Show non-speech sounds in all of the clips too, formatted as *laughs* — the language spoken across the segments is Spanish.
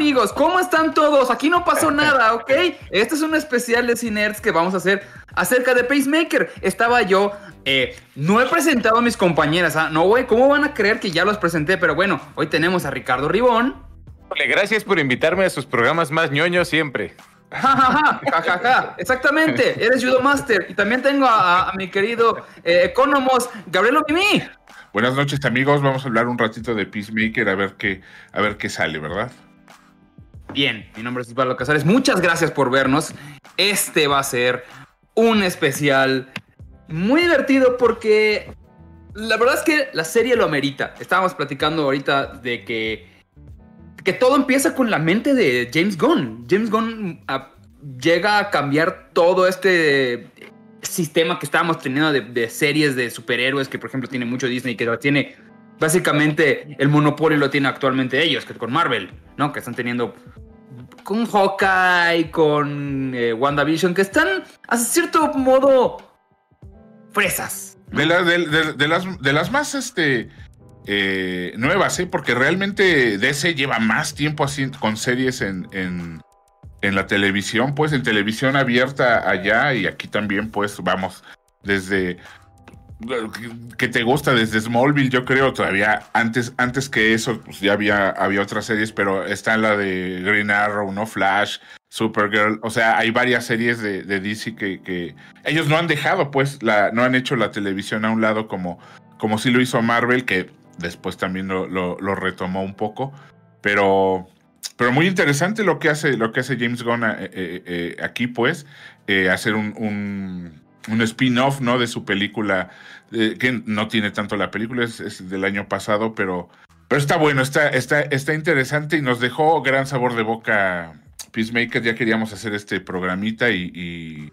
amigos? ¿Cómo están todos? Aquí no pasó *laughs* nada, ¿ok? Este es un especial de Cinerts que vamos a hacer acerca de Pacemaker. Estaba yo, eh, no he presentado a mis compañeras, ¿ah? No, güey, ¿cómo van a creer que ya los presenté? Pero bueno, hoy tenemos a Ricardo Ribón. Gracias por invitarme a sus programas más ñoños siempre. Ja, ja, ja, ja, Exactamente, eres Judo Master. Y también tengo a, mi querido eh, Economos, Gabriel Omimi. Buenas noches, amigos. Vamos a hablar un ratito de Peacemaker, a ver qué, a ver qué sale, ¿verdad? Bien, mi nombre es Osvaldo Casares. Muchas gracias por vernos. Este va a ser un especial muy divertido porque la verdad es que la serie lo amerita. Estábamos platicando ahorita de que, que todo empieza con la mente de James Gunn. James Gunn ah, llega a cambiar todo este sistema que estábamos teniendo de, series de superhéroes, que por ejemplo tiene mucho Disney, que tiene básicamente el monopolio lo tiene actualmente ellos, que con Marvel, ¿no? Que están teniendo con Hawkeye, con eh, WandaVision, que están a cierto modo fresas. De, las, de las más este, eh, nuevas, ¿eh? porque realmente DC lleva más tiempo así con series en, en la televisión, pues en televisión abierta allá y aquí también, pues vamos, desde que te gusta desde Smallville, yo creo todavía antes, antes que eso, pues ya había, había otras series, pero está en la de Green Arrow, no Flash, Supergirl, o sea, hay varias series de, DC que, ellos no han dejado, pues, no han hecho la televisión a un lado como, como sí lo hizo Marvel, que después también lo, retomó un poco, pero pero muy interesante lo que hace, lo que hace James Gunn eh, eh, eh, aquí, pues, hacer un, spin-off, ¿no? De su película, que no tiene tanto la película, es, del año pasado, pero, pero está bueno, está, está, está interesante y nos dejó gran sabor de boca Peacemaker, ya queríamos hacer este programita y,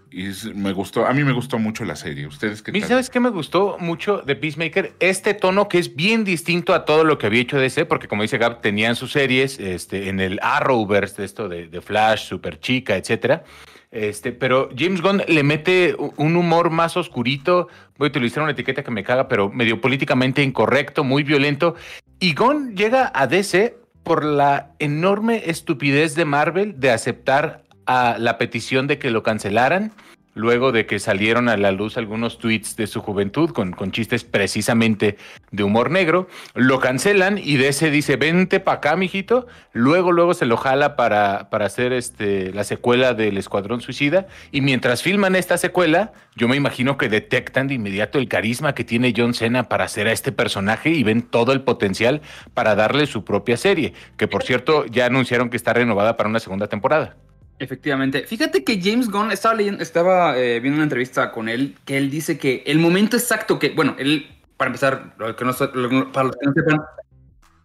me gustó, a mí me gustó mucho la serie. ¿Ustedes qué tal? ¿Sabes qué me gustó mucho de Peacemaker? Este tono que es bien distinto a todo lo que había hecho DC, porque como dice Gab, tenían sus series este, en el Arrowverse, esto de, de Flash, Super Chica, etcétera. Este, pero James Gunn le mete un humor más oscurito. Voy a utilizar una etiqueta que me caga, pero medio políticamente incorrecto, muy violento. Y Gunn llega a DC por la enorme estupidez de Marvel de aceptar a la petición de que lo cancelaran luego de que salieron a la luz algunos tweets de su juventud con, con chistes precisamente de humor negro, lo cancelan y ese dice, vente para acá, mijito, luego, luego se lo jala para, para hacer este, la secuela del Escuadrón Suicida, y mientras filman esta secuela, yo me imagino que detectan de inmediato el carisma que tiene John Cena para hacer a este personaje y ven todo el potencial para darle su propia serie, que por cierto ya anunciaron que está renovada para una segunda temporada. Efectivamente. Fíjate que James Gunn estaba leyendo, estaba eh, viendo una entrevista con él, que él dice que el momento exacto que, bueno, él, para empezar, para los que no sepan,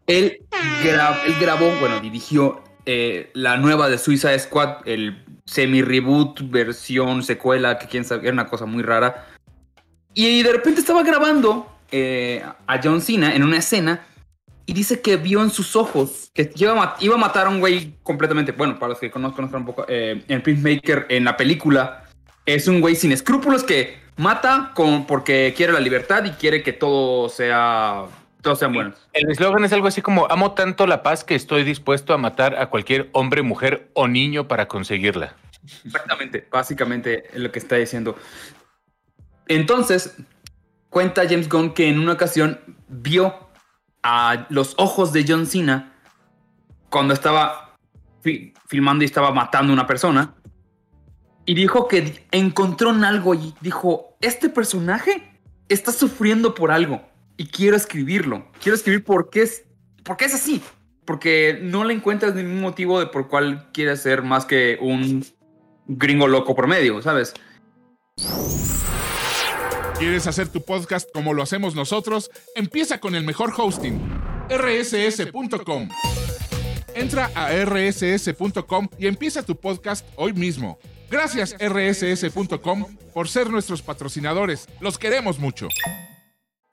él, grabó, bueno, dirigió eh, la nueva de Suicide Squad, el semi-reboot, versión, secuela, que quién sabe, era una cosa muy rara. Y de repente estaba grabando eh, a John Cena en una escena y dice que vio en sus ojos que iba a, matar a un güey completamente. Bueno, para los que conozcan, un poco, eh, en Printmaker, en la película, es un güey sin escrúpulos que mata con, porque quiere la libertad y quiere que todo sea. Todos sean buenos. El eslogan es algo así como: Amo tanto la paz que estoy dispuesto a matar a cualquier hombre, mujer o niño para conseguirla. Exactamente, básicamente es lo que está diciendo. Entonces, cuenta James Gunn que en una ocasión vio a los ojos de John Cena cuando estaba filmando y estaba matando a una persona. Y dijo que encontró en algo y dijo, este personaje está sufriendo por algo y quiero escribirlo. Quiero escribir por qué es, porque es así. Porque no le encuentras ningún motivo de por cuál quiere ser más que un gringo loco promedio, ¿sabes? ¿Quieres hacer tu podcast como lo hacemos nosotros? Empieza con el mejor hosting, rss.com. Entra a rss.com y empieza tu podcast hoy mismo. Gracias rss.com por ser nuestros patrocinadores. Los queremos mucho.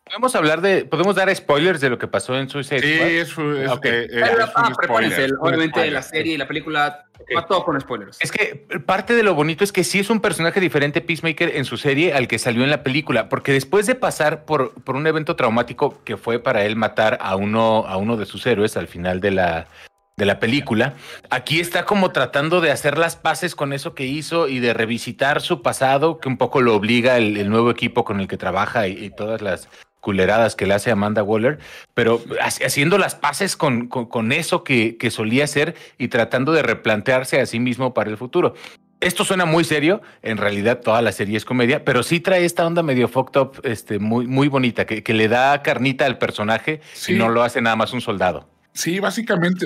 Podemos hablar de, podemos dar spoilers de lo que pasó en Suicide Squad. Sí, es, es, okay. es, ah, spoiler. Obviamente la serie y la película va todo con spoilers. Es que parte de lo bonito es que sí es un personaje diferente Peacemaker en su serie al que salió en la película, porque después de pasar por, por un evento traumático que fue para él matar a uno, a uno de sus héroes al final de la, de la película. Aquí está como tratando de hacer las paces con eso que hizo y de revisitar su pasado, que un poco lo obliga el, nuevo equipo con el que trabaja y, todas las culeradas que le hace Amanda Waller, pero haciendo las paces con, con, eso que, que, solía hacer y tratando de replantearse a sí mismo para el futuro. Esto suena muy serio, en realidad toda la serie es comedia, pero sí trae esta onda medio fucked up, este, muy, muy bonita, que, que le da carnita al personaje y no lo hace nada más un soldado. Sí, básicamente,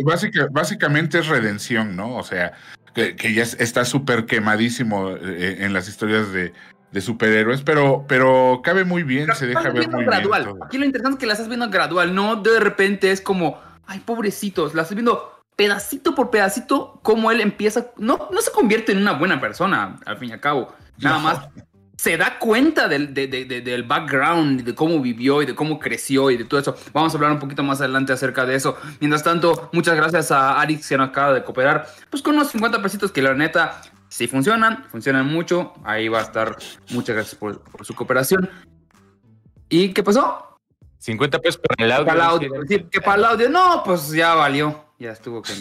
básicamente es redención, ¿no? O sea, que, ya está súper quemadísimo eh, en las historias de, superhéroes, pero, pero cabe muy bien, se deja ver muy gradual. Aquí lo interesante es que la estás viendo gradual, no de repente es como, ay, pobrecitos, la estás viendo pedacito por pedacito, como él empieza, no, no se convierte en una buena persona, al fin y al cabo, nada más se da cuenta del, del background, de cómo vivió y de cómo creció y de todo eso. Vamos a hablar un poquito más adelante acerca de eso. Mientras tanto, muchas gracias a Arix que nos acaba de cooperar, pues con unos 50 pesitos que la neta sí funcionan, funcionan mucho. Ahí va a estar. Muchas gracias por, su cooperación. ¿Y qué pasó? 50 pesos para el audio. Para el audio. que para el audio. No, pues ya valió. Ya estuvo con.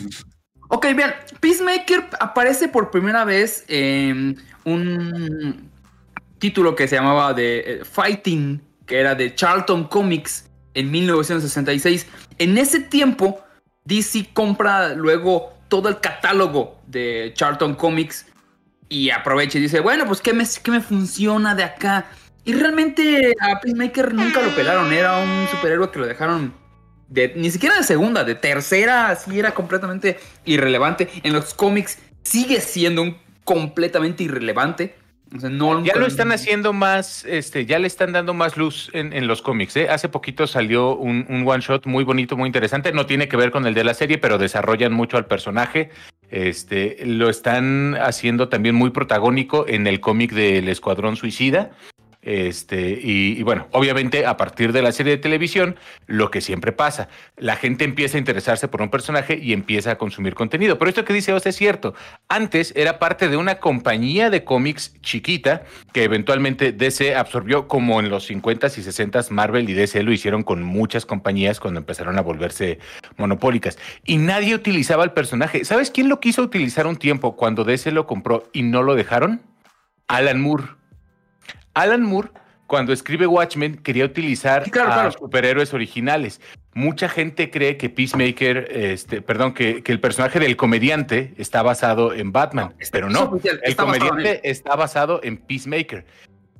Ok, bien. Peacemaker aparece por primera vez en un título que se llamaba de eh, Fighting, que era de Charlton Comics en 1966. En ese tiempo, DC compra luego todo el catálogo de Charlton Comics y aprovecha y dice, bueno, pues ¿qué me, qué me funciona de acá? Y realmente a Peacemaker nunca lo pelaron, era un superhéroe que lo dejaron de, ni siquiera de segunda, de tercera, así era completamente irrelevante. En los cómics sigue siendo un completamente irrelevante ya lo están haciendo más, este, ya le están dando más luz en, los cómics. ¿eh? Hace poquito salió un, one shot muy bonito, muy interesante. No tiene que ver con el de la serie, pero desarrollan mucho al personaje. Este, lo están haciendo también muy protagónico en el cómic del Escuadrón Suicida. Este, y, bueno, obviamente a partir de la serie de televisión, lo que siempre pasa, la gente empieza a interesarse por un personaje y empieza a consumir contenido. Pero esto que dice Oz es cierto. Antes era parte de una compañía de cómics chiquita que eventualmente DC absorbió como en los 50s y 60s Marvel y DC lo hicieron con muchas compañías cuando empezaron a volverse monopólicas. Y nadie utilizaba el personaje. ¿Sabes quién lo quiso utilizar un tiempo cuando DC lo compró y no lo dejaron? Alan Moore. Alan Moore, cuando escribe Watchmen, quería utilizar a superhéroes originales. Mucha gente cree que Peacemaker, este, perdón, que, el personaje del comediante está basado en Batman, pero no. El comediante está basado en Peacemaker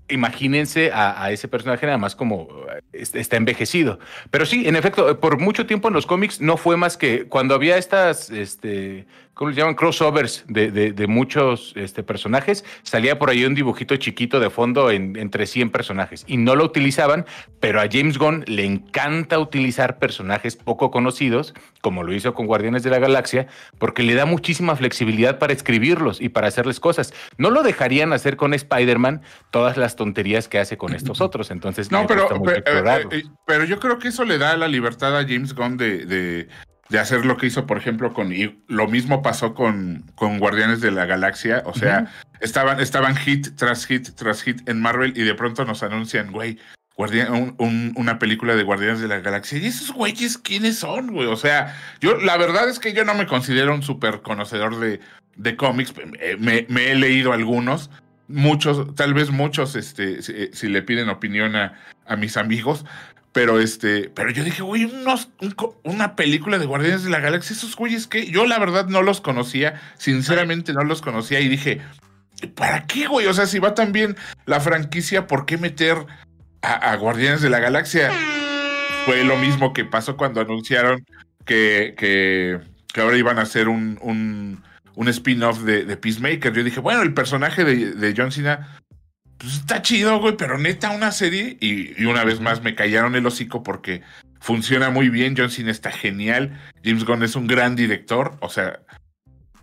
imagínense a, ese personaje nada más como eh, está envejecido. Pero sí, en efecto, por mucho tiempo en los cómics no fue más que cuando había estas, este, ¿cómo le llaman? Crossovers de, de, muchos este, personajes, salía por ahí un dibujito chiquito de fondo en, entre 100 personajes y no lo utilizaban, pero a James Gunn le encanta utilizar personajes poco conocidos, como lo hizo con Guardianes de la Galaxia, porque le da muchísima flexibilidad para escribirlos y para hacerles cosas. No lo dejarían hacer con Spider-Man todas las tonterías que hace con estos otros, entonces no, pero, eh, eh, pero, yo creo que eso le da la libertad a James Gunn de de hacer lo que hizo, por ejemplo, con. Y lo mismo pasó con, con Guardianes de la Galaxia. O sea, estaban, estaban hit tras hit tras hit en Marvel y de pronto nos anuncian, güey, una película de Guardianes de la Galaxia. ¿Y esos güeyes quiénes son, güey? O sea, yo, la verdad es que yo no me considero un súper conocedor de, de cómics. Me, he leído algunos. Muchos, tal vez muchos, este, si, le piden opinión a, a mis amigos, pero este, pero yo dije, güey, unos, una película de Guardianes de la Galaxia, esos güeyes que yo la verdad no los conocía, sinceramente no los conocía y dije, ¿para qué, güey? O sea, si va tan bien la franquicia, ¿por qué meter a, Guardianes de la Galaxia? Fue lo mismo que pasó cuando anunciaron que, que, que ahora iban a hacer un, un, un spin-off de, de, Peacemaker. Yo dije, bueno, el personaje de, de John Cena pues está chido, güey, pero neta una serie y, una vez más me callaron el hocico porque funciona muy bien, John Cena está genial, James Gunn es un gran director, o sea,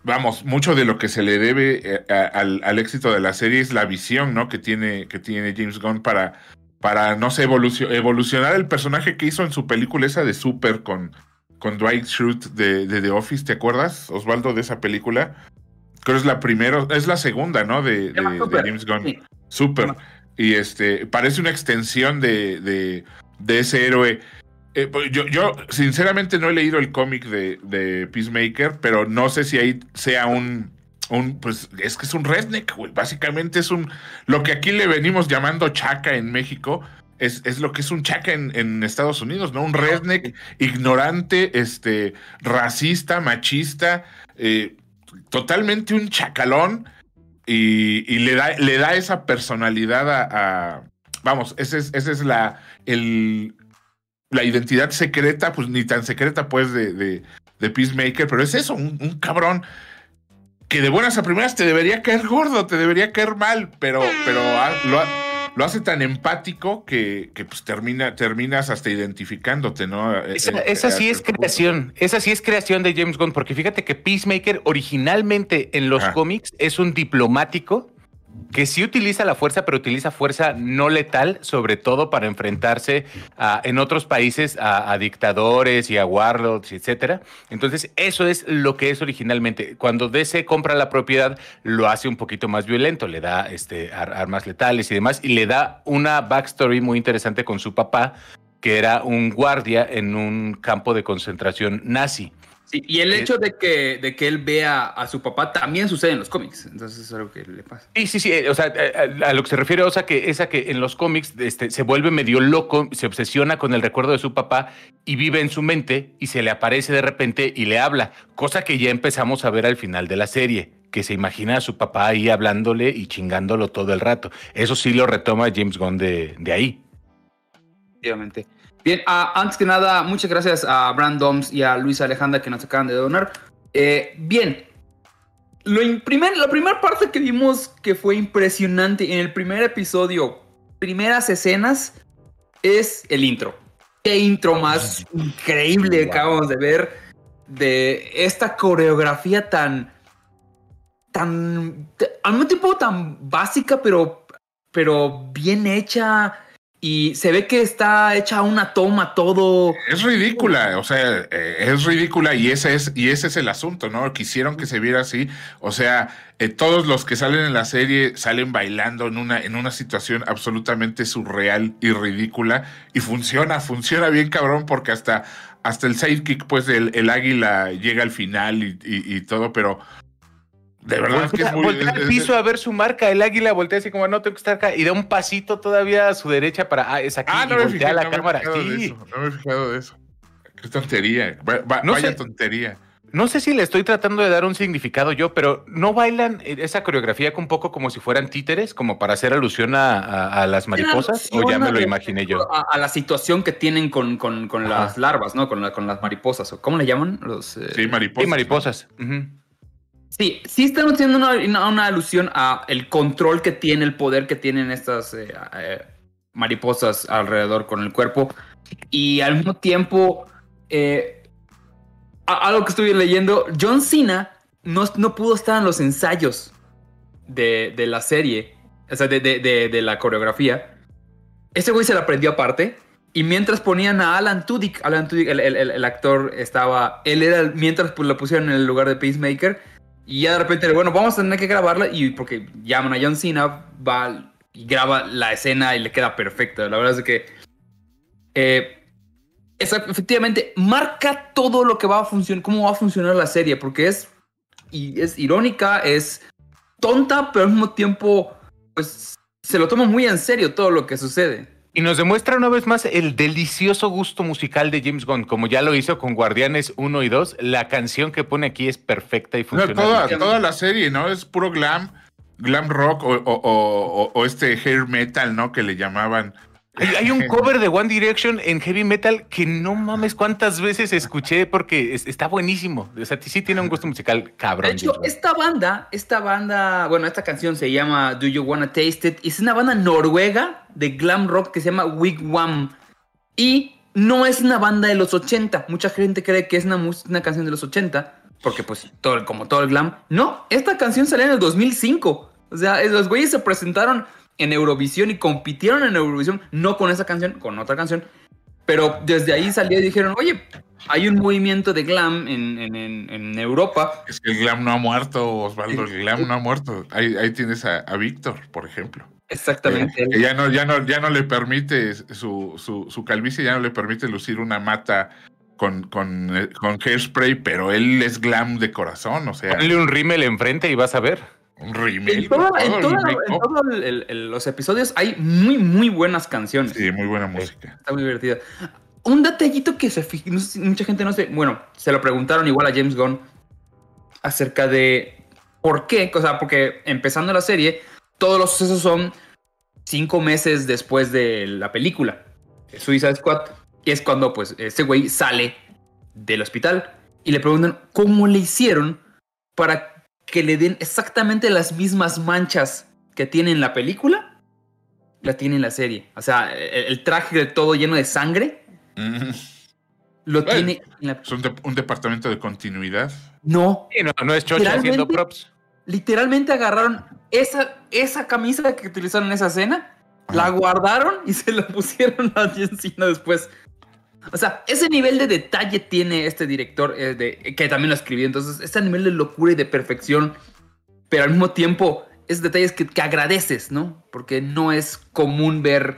vamos, mucho de lo que se le debe eh, al, éxito de la serie es la visión, ¿no? Que tiene, que tiene James Gunn para, para no sé, evolucionar el personaje que hizo en su película esa de Super con, con Dwight Schrute de, The Office, ¿te acuerdas, Osvaldo, de esa película? Creo que es la primera, es la segunda, ¿no? De, James Gunn. Súper. Y este, parece una extensión de, de, ese héroe Eh, pues, yo, yo, sinceramente no he leído el cómic de, de, Peacemaker, pero no sé si ahí sea un, un, pues es que es un redneck, güey. Básicamente es un, lo que aquí le venimos llamando chaca en México, es, es lo que es un chaca en, en, Estados Unidos, ¿no? Un redneck ignorante, este, racista, machista, eh, totalmente un chacalón y, le, da, le da esa personalidad a, vamos, esa es, ese es la, la identidad secreta, pues ni tan secreta, pues, de, de, de Peacemaker, pero es eso, un, un, cabrón que de buenas a primeras te debería caer gordo, te debería caer mal, pero, pero lo, lo, hace tan empático que, que pues termina, terminas hasta identificándote, ¿no? Esa, esa sí es creación, esa sí es creación de James Gunn, porque fíjate que Peacemaker originalmente en los ah. cómics es un diplomático que sí utiliza la fuerza, pero utiliza fuerza no letal, sobre todo para enfrentarse a, en otros países a, dictadores y a warlords, etcétera. Entonces, eso es lo que es originalmente. Cuando DC compra la propiedad, lo hace un poquito más violento, le da este, armas letales y demás, y le da una backstory muy interesante con su papá, que era un guardia en un campo de concentración nazi y el hecho de que, de que él vea a su papá también sucede en los cómics. Entonces es algo que le pasa. Sí, sí, sí. O sea, a, lo que se refiere, o sea, que es a que en los cómics este, se vuelve medio loco, se obsesiona con el recuerdo de su papá y vive en su mente y se le aparece de repente y le habla. Cosa que ya empezamos a ver al final de la serie. Que se imagina a su papá ahí hablándole y chingándolo todo el rato. Eso sí lo retoma James Gunn de, de ahí. Obviamente. Bien, uh, antes que nada, muchas gracias a Brandoms y a Luis Alejandra que nos acaban de donar. Eh, bien, lo primer, la primera parte que vimos que fue impresionante en el primer episodio, primeras escenas, es el intro. Qué intro más increíble acabamos de ver de esta coreografía tan, tan, al mismo tiempo tan básica, pero, pero bien hecha y se ve que está hecha una toma todo. Es ridícula, o sea, eh, es ridícula y ese es y ese es el asunto, ¿no? Quisieron que se viera así, o sea, eh, todos los que salen en la serie salen bailando en una en una situación absolutamente surreal y ridícula y funciona, funciona bien cabrón porque hasta hasta el sidekick pues el, el águila llega al final y, y, y todo, pero de verdad voltea, que es muy. Voltea al piso a ver su marca, el águila voltea así como no tengo que estar acá y da un pasito todavía a su derecha para. Ah, es aquí. Ah, no me fijé, la no cámara. Me sí. no me he fijado de eso. Qué tontería. Va, no vaya sé, tontería. No sé si le estoy tratando de dar un significado yo, pero ¿no bailan esa coreografía un poco como si fueran títeres, como para hacer alusión a, a, a las mariposas? ¿O ya me lo imaginé yo? A, a la situación que tienen con, con, con las larvas, ¿no? Con, la, con las mariposas. ¿Cómo le llaman? Los, eh... Sí, mariposas. Sí, mariposas. Uh -huh. Sí, sí están haciendo una, una, alusión a el control que tiene, el poder que tienen estas eh, eh, mariposas alrededor con el cuerpo. Y al mismo tiempo, eh, algo que estuve leyendo, John Cena no, no pudo estar en los ensayos de, de la serie, o sea, de, de, de, la coreografía. Ese güey se la aprendió aparte. Y mientras ponían a Alan Tudyk, Alan Tudyk, el, el, el, actor estaba, él era, mientras lo pusieron en el lugar de Peacemaker, y ya de repente, bueno, vamos a tener que grabarla y porque llaman a John Cena, va y graba la escena y le queda perfecta. La verdad es que eh, efectivamente marca todo lo que va a funcionar, cómo va a funcionar la serie, porque es, y es irónica, es tonta, pero al mismo tiempo, pues se lo toma muy en serio todo lo que sucede. Y nos demuestra una vez más el delicioso gusto musical de James Gunn, como ya lo hizo con Guardianes 1 y 2. La canción que pone aquí es perfecta y funciona. No, toda, toda, la serie, ¿no? Es puro glam, glam rock o, o, o, o, este hair metal, ¿no? Que le llamaban hay, hay, un *laughs* cover de One Direction en heavy metal que no mames cuántas veces escuché porque es, está buenísimo. O sea, sí tiene un gusto musical cabrón. De hecho, esta banda, esta banda, bueno, esta canción se llama Do You Wanna Taste It? Es una banda noruega de glam rock que se llama Wigwam. Y no es una banda de los 80. Mucha gente cree que es una, una canción de los 80 porque pues todo, como todo el glam. No, esta canción salió en el 2005. O sea, los güeyes se presentaron en Eurovisión y compitieron en Eurovisión, no con esa canción, con otra canción. Pero desde ahí salió y dijeron, oye, hay un movimiento de glam en, en, en Europa. Es que el glam no ha muerto, Osvaldo, el glam no ha muerto. Ahí, ahí tienes a, a Víctor, por ejemplo. Exactamente. Eh, ya, no, ya, no, ya no le permite su, su, su calvicie, ya no le permite lucir una mata con, con, eh, con hairspray, pero él es glam de corazón, o sea. Ponle un rímel enfrente y vas a ver. Un remake. En, todos los episodios hay muy, muy buenas canciones. Sí, muy buena música. Está muy divertida. Un detallito que se mucha gente no sé, bueno, se lo preguntaron igual a James Gunn acerca de por qué, o sea, porque empezando la serie, todos los sucesos son cinco meses después de la película, Suicide Squad, y es cuando pues ese güey sale del hospital y le preguntan cómo le hicieron para que le den exactamente las mismas manchas que tiene en la película, la tiene en la serie. O sea, el, traje de todo lleno de sangre, lo tiene en la... ¿Es un, departamento de continuidad? No. no, no es Chocha haciendo props. Literalmente agarraron esa, esa camisa que utilizaron en esa escena, la guardaron y se la *laughs* pusieron a encima después. O sea, ese nivel de detalle tiene este director, eh, de, que también lo escribió. Entonces, ese nivel de locura y de perfección, pero al mismo tiempo, es detalles que, que agradeces, ¿no? Porque no es común ver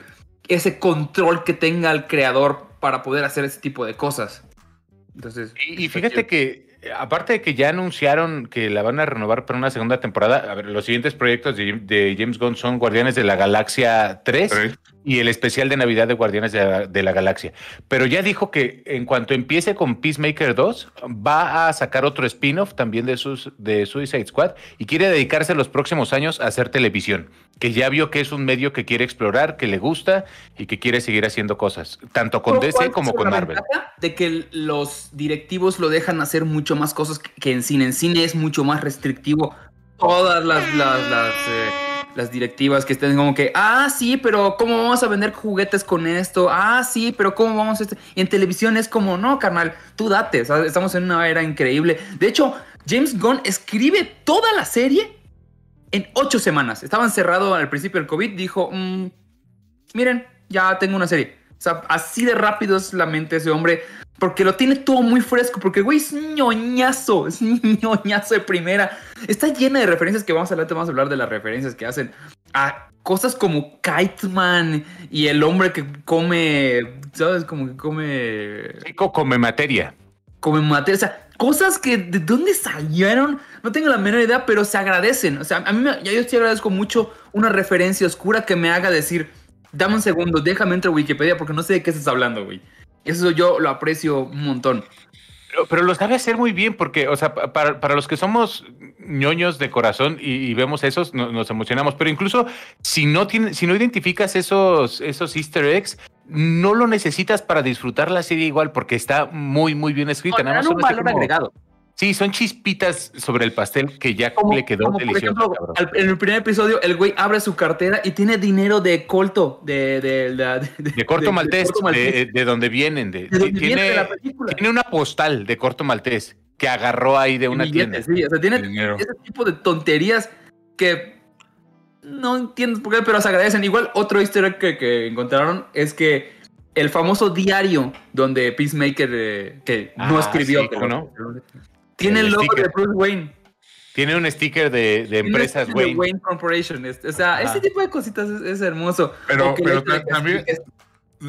ese control que tenga el creador para poder hacer ese tipo de cosas. Entonces, y, fíjate que aparte de que ya anunciaron que la van a renovar para una segunda temporada, a ver, los siguientes proyectos de, James Gunn son Guardianes de la Galaxia 3 y el especial de Navidad de Guardianes de la, Galaxia. Pero ya dijo que en cuanto empiece con Peacemaker 2, va a sacar otro spin-off también de, sus, de Suicide Squad y quiere dedicarse los próximos años a hacer televisión, que ya vio que es un medio que quiere explorar, que le gusta y que quiere seguir haciendo cosas, tanto con DC como con Marvel. De que los directivos lo dejan hacer mucho más cosas que en cine. En cine es mucho más restrictivo. Todas las, las, las eh, las directivas que estén como que, ah, sí, pero ¿cómo vamos a vender juguetes con esto? Ah, sí, pero ¿cómo vamos a esto? Y en televisión es como, no, carnal, tú date, estamos en una era increíble. De hecho, James Gunn escribe toda la serie en ocho semanas. Estaba encerrado al principio del COVID, dijo, mm, miren, ya tengo una serie. O sea, así de rápido es la mente de ese hombre. Porque lo tiene todo muy fresco. Porque, güey, es ñoñazo. Es *laughs* ñoñazo de primera. Está llena de referencias que vamos a hablar. Vamos a hablar de las referencias que hacen a cosas como Kiteman y el hombre que come. ¿Sabes? Como que come. Rico come materia. Come materia. O sea, cosas que de dónde salieron. No tengo la menor idea, pero se agradecen. O sea, a mí me, yo sí agradezco mucho una referencia oscura que me haga decir Dame un segundo, déjame entrar a Wikipedia porque no sé de qué estás hablando, güey. Eso yo lo aprecio un montón. Pero, lo sabe hacer muy bien porque, o sea, para, los que somos ñoños de corazón y, vemos esos, nos emocionamos. Pero incluso si no, tiene, si no identificas esos, esos easter eggs, no lo necesitas para disfrutar la serie igual porque está muy, muy bien escrita. Nada más un valor agregado. Sí, son chispitas sobre el pastel que ya le quedó delicioso. Por ejemplo, en el primer episodio, el güey abre su cartera y tiene dinero de colto, de, de, de, corto maltés, de, donde vienen. De, tiene, tiene una postal de corto maltés que agarró ahí de una tienda. Sí, o sea, tiene ese tipo de tonterías que no entiendo por qué, pero se agradecen. Igual, otro easter egg que, encontraron es que el famoso diario donde Peacemaker, eh, que no ah, escribió, ¿no? Tiene el, logo de Bruce Wayne. Tiene un sticker de, de empresas Wayne. Wayne Corporation. O sea, ese tipo de cositas es, hermoso. Pero, pero también.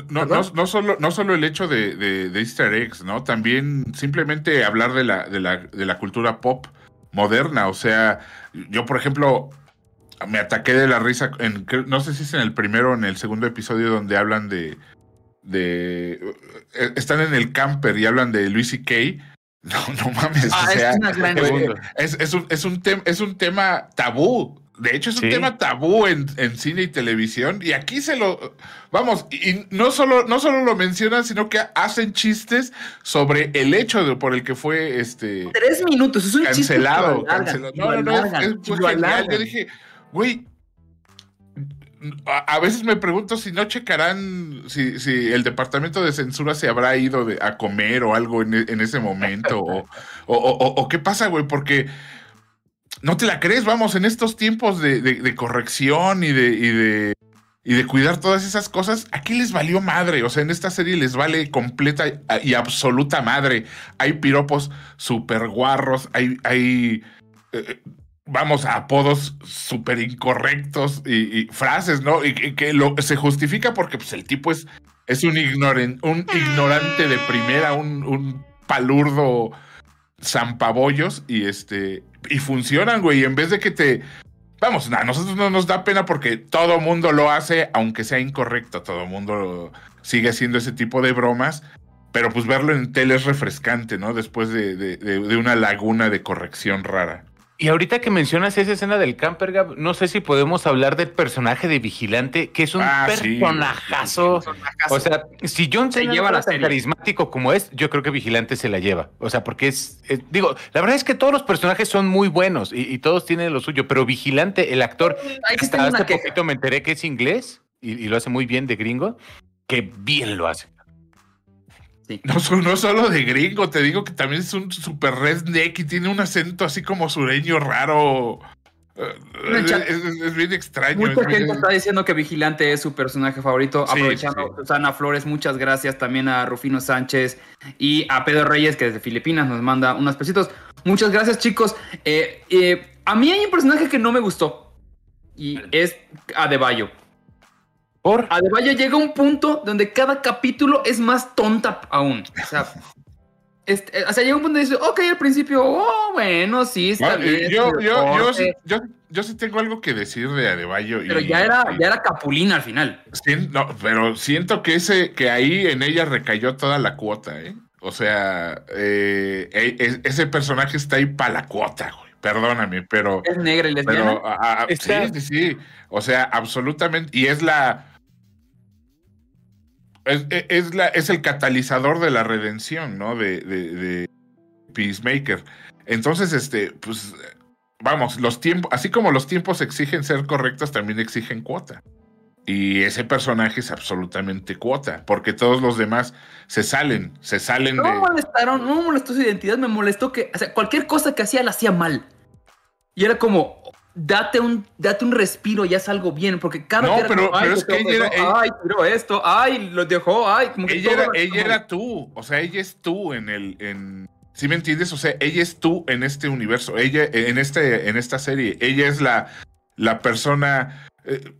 No, no, solo, no solo el hecho de, de, Easter eggs, ¿no? También simplemente hablar de la, de la, de la cultura pop moderna. O sea, yo, por ejemplo, me ataqué de la risa. En, no sé si es en el primero o en el segundo episodio donde hablan de. de eh, están en el camper y hablan de Luis y Kay *laughs* no, no mames. Ah, es, es, un, es, un es un tema tabú. De hecho, es un tema tabú en, en, cine y televisión. Y aquí se lo. Vamos, y no solo, no solo lo mencionan, sino que hacen chistes sobre el hecho de, por el que fue este. Tres minutos, es un cancelado. Chiste cancelado. No, no, no, es, genial. Yo dije, güey, a, veces me pregunto si no checarán si, si, el departamento de censura se habrá ido a comer o algo en, e, ese momento. o, o, qué pasa, güey, porque no te la crees, vamos, en estos tiempos de, corrección y de, y de, y de cuidar todas esas cosas, aquí les valió madre. O sea, en esta serie les vale completa y absoluta madre. Hay piropos super guarros, hay, hay eh, vamos, a apodos súper incorrectos y, frases, ¿no? Y, que lo, se justifica porque pues, el tipo es, es un, un ignorante de primera, un, un palurdo zampabollos y este y funcionan, güey. En vez de que te vamos, a nosotros no nos da pena porque todo mundo lo hace, aunque sea incorrecto, todo mundo sigue haciendo ese tipo de bromas. Pero pues verlo en tele es refrescante, ¿no? Después de, de una laguna de corrección rara. Y ahorita que mencionas esa escena del camper, Gab, no sé si podemos hablar del personaje de Vigilante, que es un ah, personajazo. O sea, si John se lleva la tan carismático como es, yo creo que Vigilante se la lleva. O sea, porque es, digo, la verdad es que todos los personajes son muy buenos y, todos tienen lo suyo, pero Vigilante, el actor, hasta hace poquito me enteré que es inglés y lo hace muy bien de gringo, que bien lo hace. No, no solo de gringo, te digo que también es un super redneck y tiene un acento así como sureño raro. Eh, es, bien extraño. Mucha gente está diciendo que Vigilante es su personaje favorito. Aprovechando, Susana Flores, muchas gracias también a Rufino Sánchez y a Pedro Reyes, que desde Filipinas nos manda unos pesitos. Muchas gracias, chicos. Eh, eh, a mí hay un personaje que no me gustó y es Adebayo. Por. Adebayo llega a un punto donde cada capítulo es más tonta aún. O sea, este, o sea llega un punto donde dice, ok, al principio, oh, bueno, sí, está bien. Yo, yo, yo, sí, yo, yo, sí tengo algo que decir de Adebayo. Pero ya, era, ya era Capulina al final. Sí, no, pero siento que, ese, que ahí en ella recayó toda la cuota, ¿eh? O sea, eh, e, e, ese personaje está ahí para la cuota, güey. Perdóname, pero. Es negra y lesbiana. sí, sí, sí. O sea, absolutamente. Y es la es, la, es el catalizador de la redención, ¿no? De, de, Peacemaker. Entonces, este, pues, vamos, los tiempos, así como los tiempos exigen ser correctos, también exigen cuota. Y ese personaje es absolutamente cuota, porque todos los demás se salen, se salen no de. Me molestaron, no me molestó su identidad, me molestó que, o sea, cualquier cosa que hacía la hacía mal. Y era como, date un, date un respiro, ya es algo bien, porque cada No, pero, pero es que ella era. ay, tiró esto, ay, lo dejó, ay, como que. Ella, era, ella era tú, o sea, ella es tú en el. En, ¿Sí me entiendes? O sea, ella es tú en este universo, ella, en, este, en esta serie, ella es la, la persona. Eh,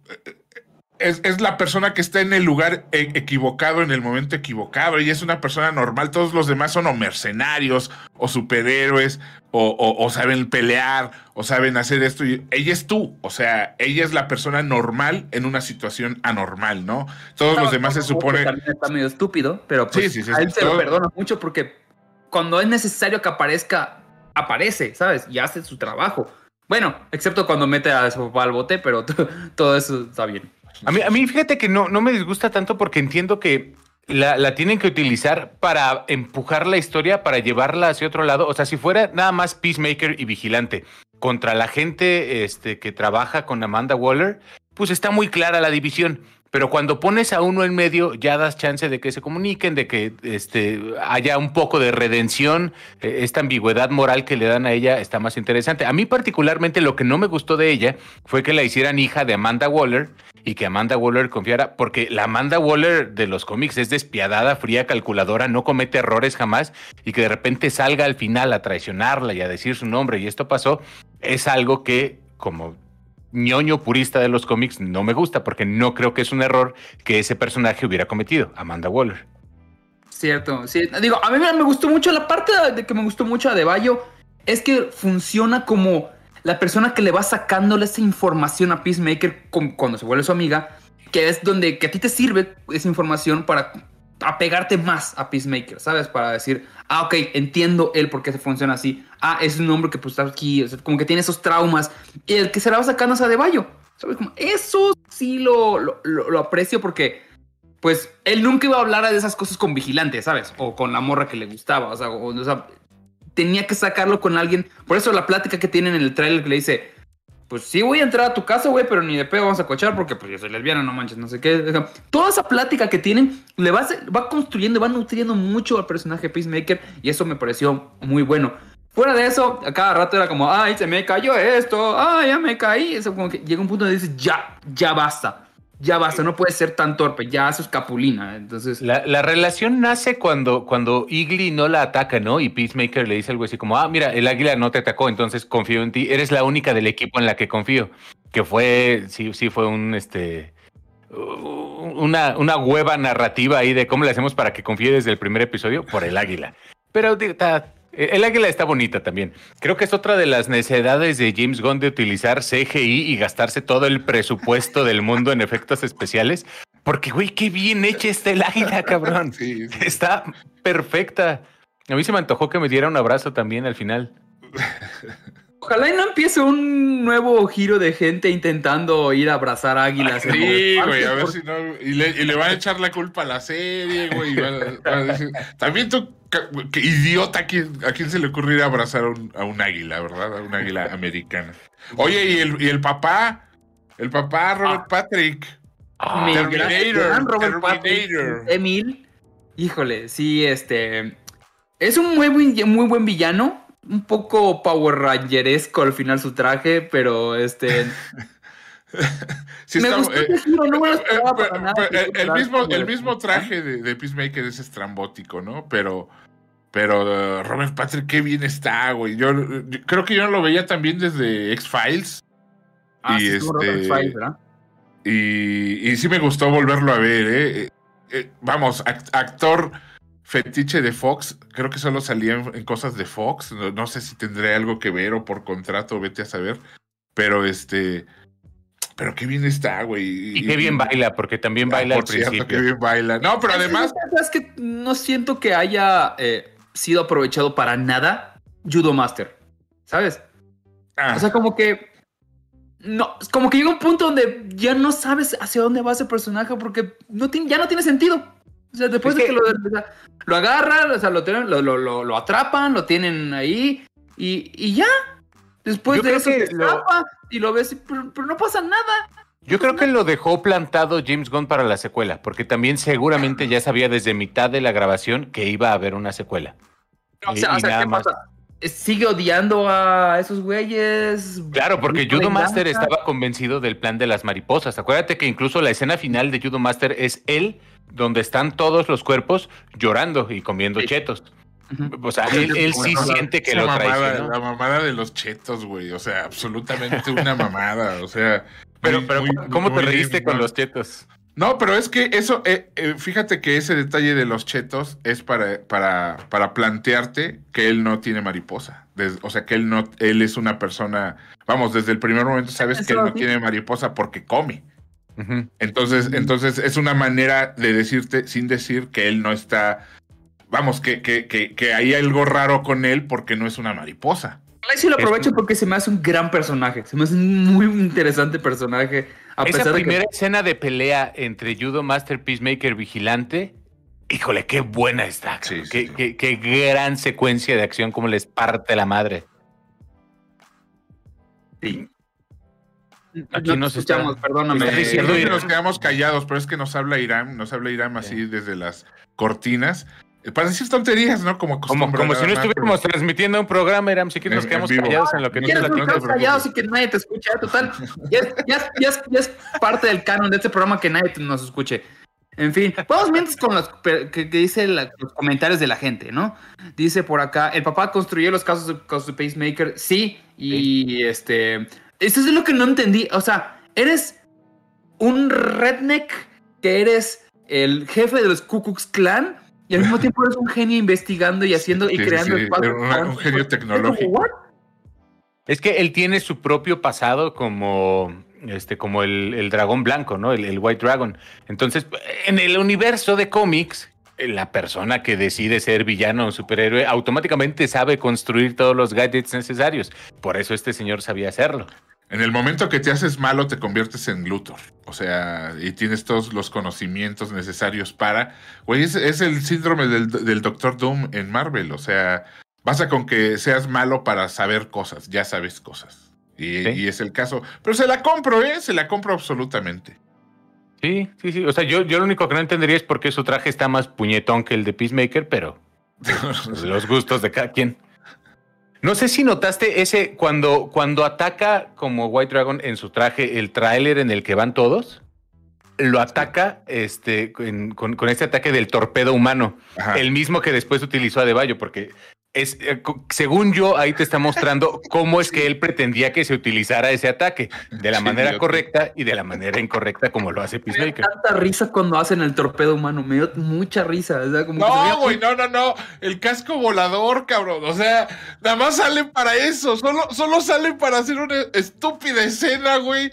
eh, es, la persona que está en el lugar e, equivocado en el momento equivocado. Ella es una persona normal. Todos los demás son o mercenarios o superhéroes o, saben pelear o saben hacer esto. Y ella es tú. O sea, ella es la persona normal en una situación anormal, ¿no? Todos los demás se supone. También está medio estúpido, pero pues a él se lo perdona mucho porque cuando es necesario que aparezca, aparece, ¿sabes? Y hace su trabajo. Bueno, excepto cuando mete a su papá al bote, pero *laughs* todo eso está bien. A mí, fíjate que no, no me disgusta tanto porque entiendo que la, tienen que utilizar para empujar la historia, para llevarla hacia otro lado. O sea, si fuera nada más Peacemaker y Vigilante contra la gente este, que trabaja con Amanda Waller, pues está muy clara la división. Pero cuando pones a uno en medio, ya das chance de que se comuniquen, de que este, haya un poco de redención. Eh, esta ambigüedad moral que le dan a ella está más interesante. A mí particularmente lo que no me gustó de ella fue que la hicieran hija de Amanda Waller y que Amanda Waller confiara, porque la Amanda Waller de los cómics es despiadada, fría, calculadora, no comete errores jamás y que de repente salga al final a traicionarla y a decir su nombre y esto pasó, es algo que como ñoño purista de los cómics no me gusta porque no creo que es un error que ese personaje hubiera cometido, Amanda Waller. Cierto, sí. Digo, a mí me gustó mucho la parte de que me gustó mucho a De Bayo es que funciona como la persona que le va sacándole esa información a Peacemaker cuando se vuelve su amiga, que es donde que a ti te sirve esa información para apegarte más a Peacemaker, ¿sabes? Para decir, ah, ok, entiendo él por qué se funciona así. Ah, es un hombre que pues está aquí, como que tiene esos traumas. Y el que se la va sacando es a Bayo. ¿Sabes? Como, eso sí lo, lo, aprecio porque, pues, él nunca iba a hablar de esas cosas con Vigilante, ¿sabes? O con la morra que le gustaba. O o, sea tenía que sacarlo con alguien. Por eso la plática que tienen en el trailer que le dice, pues sí voy a entrar a tu casa, güey, pero ni de pedo vamos a cochar porque pues yo soy lesbiana, no manches, no sé qué. Toda esa plática que tienen le va, va construyendo, va nutriendo mucho al personaje Peacemaker y eso me pareció muy bueno. Fuera de eso, a cada rato era como, ay, se me cayó esto, ay, ya me caí. Eso como que llega un punto donde dices, ya, ya basta. Ya basta, no puede ser tan torpe, ya su escapulina. Entonces, La, la relación nace cuando, cuando Igli no la ataca, ¿no? Y Peacemaker le dice algo así como, ah, mira, el águila no te atacó, entonces confío en ti. Eres la única del equipo en la que confío. Que fue, sí, sí fue un, este, una, una hueva narrativa ahí de cómo le hacemos para que confíe desde el primer episodio por el águila. Pero está- el águila está bonita también. Creo que es otra de las necesidades de James Gunn de utilizar CGI y gastarse todo el presupuesto del mundo en efectos especiales. Porque, güey, qué bien hecha está el águila, cabrón. Sí, sí. Está perfecta. A mí se me antojó que me diera un abrazo también al final. *laughs* ojalá y no empiece un nuevo giro de gente intentando ir a abrazar águilas. en Sí, güey, a ver si no. Y le, y le van a echar la culpa a la serie, güey. y van a- *laughs* van a decir, También tú, qué idiota, ¿a quién, a quién se le ocurriría abrazar a un, a un águila, verdad? A un águila *laughs* americana. Oye, y el, y el papá, el papá, Robert Patrick. Ah, Mi Terminator, Robert Terminator. Patrick, Emil. Híjole, sí, este. Es un muy, muy buen villano. Un poco Power Rangeresco al final su traje, pero este. *laughs* Sí, me está- gustó eh, no me eh, para nada. el, mismo, el mismo traje de, de Peacemaker es estrambótico, ¿no? Pero, pero uh, Robert Patrick, qué bien está, güey. Yo, yo creo que yo no lo veía también desde X-Files. Ah, y sí, este- Files, ¿verdad? Y, y sí me gustó volverlo a ver, ¿eh? Eh, eh, vamos, act- actor fetiche de Fox, creo que solo salía en, en cosas de Fox, no, no sé si tendré algo que ver o por contrato, vete a saber, pero este, pero qué bien está, güey. Y qué bien baila, porque también Ah, baila al por cierto, principio. qué bien baila. No, pero además, Es que no siento que haya eh, sido aprovechado para nada Judo Master. ¿Sabes? ah, O sea, como que. No, como que llega un punto donde ya no sabes hacia dónde va ese personaje porque no tiene, ya no tiene sentido. O sea, después Es de que- que lo, o sea, lo agarran, o sea, lo, tienen- lo, lo- atrapan, lo tienen ahí y, y ya. Después Yo de eso lo- escapa y lo ves, y- pero, pero no pasa nada. Yo creo que lo dejó plantado James Gunn para la secuela, porque también seguramente ya sabía desde mitad de la grabación que iba a haber una secuela. O sea, y o sea, ¿qué más. pasa? Sigue odiando a esos güeyes. Claro, porque Judo. Master estaba convencido del plan de las mariposas. Acuérdate que incluso la escena final de Judo Master es él, donde están todos los cuerpos llorando y comiendo Sí. chetos. O sea, él, él sí la- siente que lo mamada, traicionó. La mamada de los chetos, güey. O sea, absolutamente una *laughs* mamada. O sea. Pero, muy- pero muy- ¿cómo te reíste con los chetos? No, pero es que eso, eh, eh, fíjate que ese detalle de los chetos es para, para, para plantearte que él no tiene mariposa. Des- o sea, que él no, él es una persona, vamos, desde el primer momento sabes que él no tiene mariposa porque come. Entonces, entonces es una manera de decirte, sin decir que él no está, vamos, que, que, que, que hay algo raro con él porque no es una mariposa. Y sí lo Es- aprovecho porque se me hace un gran personaje. Se me hace un muy interesante personaje. A Esa pesar de primera que. escena de pelea entre Judo Master Peacemaker Vigilante, híjole, qué buena está. cabrón. Sí, sí, qué, sí. qué- qué gran secuencia de acción, como les parte la madre. Sí. Aquí no nos te está- escuchamos, perdóname. está Eh, diciendo Irán. nos quedamos callados, pero es que nos habla Irán, nos habla Irán así desde las cortinas. Eh, Para decir tonterías, ¿no? Como, Como, como si no estuviéramos transmitiendo un programa, Eram, si quieres nos quedamos en callados en lo que No tú te Quieres preocupes. callados y que nadie te escuche, ¿eh? total. Ya es, ya es- ya es- ya es parte del canon de este programa que nadie nos escuche. En fin, vamos mientras con los que, que dice la- los comentarios de la gente, ¿no? Dice por acá, el papá construyó los casos de, casos de Pacemaker, sí, y este, eso es lo que no entendí, o sea, eres un redneck que eres el jefe de los Ku Klux Klan y al mismo tiempo eres un genio investigando y haciendo y Sí, creando sí, espacios un genio tecnológico. Es que él tiene su propio pasado como, este, como el, el dragón blanco, ¿no? El, el White Dragon. Entonces, en el universo de cómics, la persona que decide ser villano o superhéroe automáticamente sabe construir todos los gadgets necesarios. Por eso este señor sabía hacerlo. En el momento que te haces malo, te conviertes en Luthor. O sea, y tienes todos los conocimientos necesarios para. Güey, es, es el síndrome del, del Doctor Doom en Marvel. O sea, basta con que seas malo para saber cosas, ya sabes cosas. Y, Sí. y es el caso. Pero se la compro, ¿eh? Se la compro absolutamente. Sí, sí, sí. O sea, yo, yo lo único que no entendería es por qué su traje está más puñetón que el de Peacemaker, pero *laughs* los gustos de cada quien. No sé si notaste ese cuando, cuando ataca como White Dragon en su traje el tráiler en el que van todos. lo ataca este, con, con- con este ataque del torpedo humano, Ajá. el mismo que después utilizó Adebayo, porque es, eh, según yo, ahí te está mostrando *laughs* cómo es que él pretendía que se utilizara ese ataque, de la Sí, manera yo- correcta y de la manera incorrecta como lo hace Me dio Peacemaker. tanta risa cuando hacen el torpedo humano. Me dio mucha risa. o sea, como No, güey, no, no, no. El casco volador, cabrón. O sea, nada más salen para eso. Solo, solo salen para hacer una estúpida escena, güey.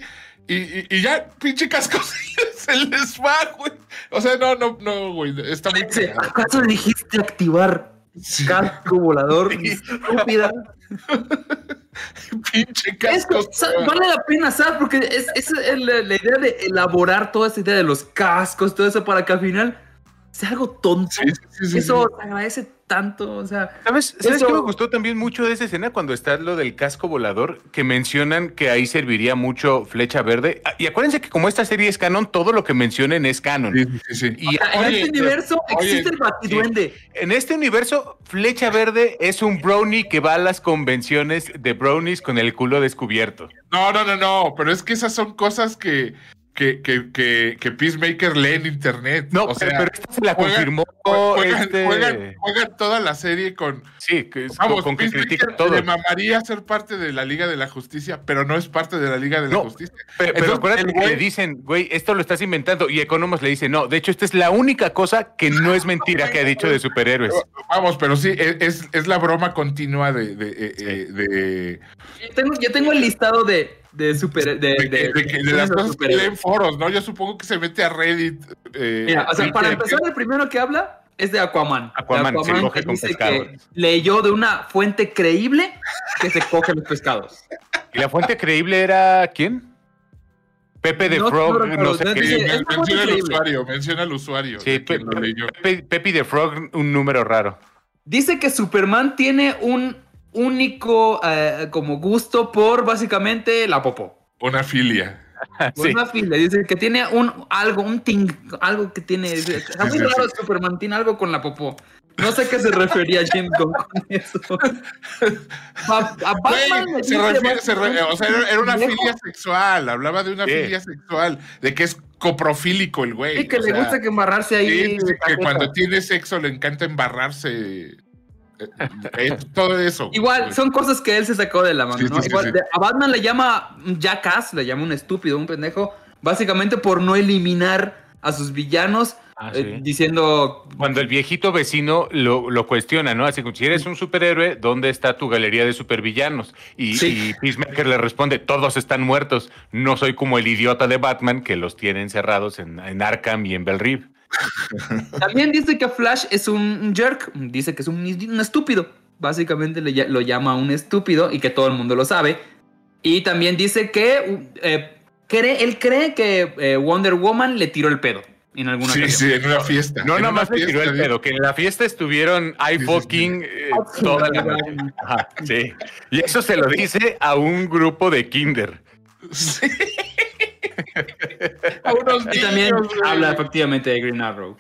Y, y- y ya, pinche casco *laughs* se les va, güey. O sea, no, no, no, güey. Está muy. ¿Acaso dijiste activar casco volador? Estúpida. *laughs* Pinche casco. Vale la pena, ¿sabes? Porque es, la, la idea de elaborar toda esa idea de los cascos, todo eso, para que al final sea algo tonto. Sí, sí, sí, sí, eso sí. se agradece tanto, o sea... ¿Sabes, ¿sabes Eso- qué me gustó también mucho de esa escena cuando está lo del casco volador? Que mencionan que ahí serviría mucho flecha verde. Ah, Y acuérdense que como esta serie es canon, todo lo que mencionen es canon. Sí, sí, sí. Y en Oye, este universo oye, existe el batiduende. en este universo, Flecha Verde es un brownie que va a las convenciones de brownies con el culo descubierto. No, no, no, no. Pero es que esas son cosas que, que, que, que, que Peacemaker lee en internet. No, o sea, pero, esta se la juegan- confirmó juegan, este... juegan- juegan toda la serie con. Sí, que es Vamos, con que Peacemaker critica todo. le mamaría ser parte de la Liga de la Justicia, pero no es parte de la Liga de la No, Justicia. Pero, pero Entonces, acuérdate que le dicen, güey, esto lo estás inventando. Y Economos le dice, no, de hecho, esta es la única cosa que no es mentira que ha dicho de superhéroes. Vamos, pero sí, e- es, es la broma continua de. de, de- Yo tengo, yo tengo el listado de, de super... De, de- de- de que- las cosas que leen foros, ¿no? Yo supongo que se mete a Reddit. eh, Mira, o sea, para que- empezar, el primero que habla es de Aquaman. Aquaman, De se coge con dice pescados. que leyó de una fuente creíble que se coge los pescados. ¿Y la fuente creíble era quién? Pepe de No, Frog, no sé no qué. dice- menciona al usuario, menciona al usuario. Sí, de que Pe- lo leyó. Pepe, Pepe de Frog, un número raro. Dice que Superman tiene un único eh, como gusto por básicamente la popó. Una filia. Sí. una fila. Dice que tiene un algo, un ting, algo que tiene. Está muy sí, raro. Superman, tiene algo con la popó. No sé a qué se refería James Gunn con eso. *laughs* A, a Batman Güey, le se refiere- se re- básicamente o sea, era, una filia sexual, hablaba de una filia sexual, de que es coprofílico el güey. Sí, que o le sea, gusta que embarrarse ahí. sí, que cuando tiene sexo le encanta embarrarse. Eh, eh, todo eso. Igual, son cosas que él se sacó de la mano, Sí, ¿no? sí, Igual, sí. a Batman le llama jackass, le llama un estúpido, un pendejo, básicamente por no eliminar a sus villanos, Ah, eh, diciendo, Cuando el viejito vecino lo, lo cuestiona, ¿no? Así como si eres un superhéroe, ¿dónde está tu galería de supervillanos? Y, Sí. y Peacemaker le responde, todos están muertos. No soy como el idiota de Batman que los tiene encerrados en, en Arkham y en Bell Reeve. También dice que Flash es un jerk, dice que es un, un estúpido. Básicamente le lo llama un estúpido y que todo el mundo lo sabe. Y también dice que eh, cree, él cree que eh, Wonder Woman le tiró el pedo en alguna Sí, ocasión. sí, en una fiesta. No, nada más le tiró el pedo, que en la fiesta estuvieron I Sí, sí, fucking eh, toda la noche. Ajá, sí. Y eso se lo dice a un grupo de kinder. Sí. *laughs* A unos Y también güey. habla efectivamente de Green Arrow.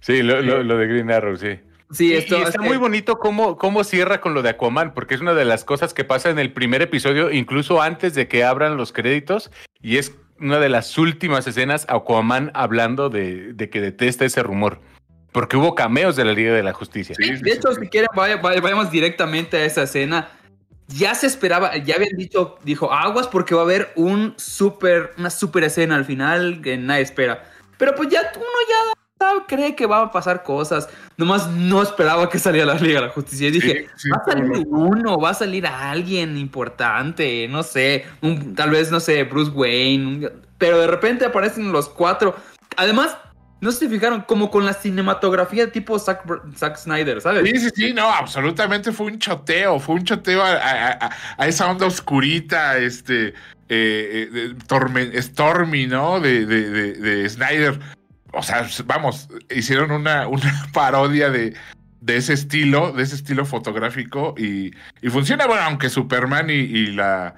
Sí, lo, lo- lo de Green Arrow, sí. Sí, Y- esto y está es- muy bonito cómo, cómo cierra con lo de Aquaman, porque es una de las cosas que pasa en el primer episodio, incluso antes de que abran los créditos, y es una de las últimas escenas, Aquaman hablando de, de que detesta ese rumor, porque hubo cameos de la Liga de la Justicia. Sí, de hecho, si quieren, vaya- vaya- vayamos directamente a esa escena. Ya se esperaba, ya habían dicho, dijo aguas porque va a haber un super, una super escena al final que nadie espera. Pero pues ya uno ya cree que va a pasar cosas. Nomás no esperaba que saliera la Liga de la Justicia. Y dije, Sí, sí, va a salir uno, va a salir alguien importante, no sé, un- tal vez, no sé, Bruce Wayne. pero de repente aparecen los cuatro. Además, no si fijaron, como con la cinematografía tipo Zack, Snyder, ¿sabes? Sí, sí, sí, no, absolutamente fue un choteo, fue un choteo a, a- a- esa onda oscurita, este, eh, eh, Stormy, ¿no? De, de, de- de Snyder. O sea, vamos, hicieron una, una *laughs* parodia de, de ese estilo, de ese estilo fotográfico y, y funciona, bueno, aunque Superman y la...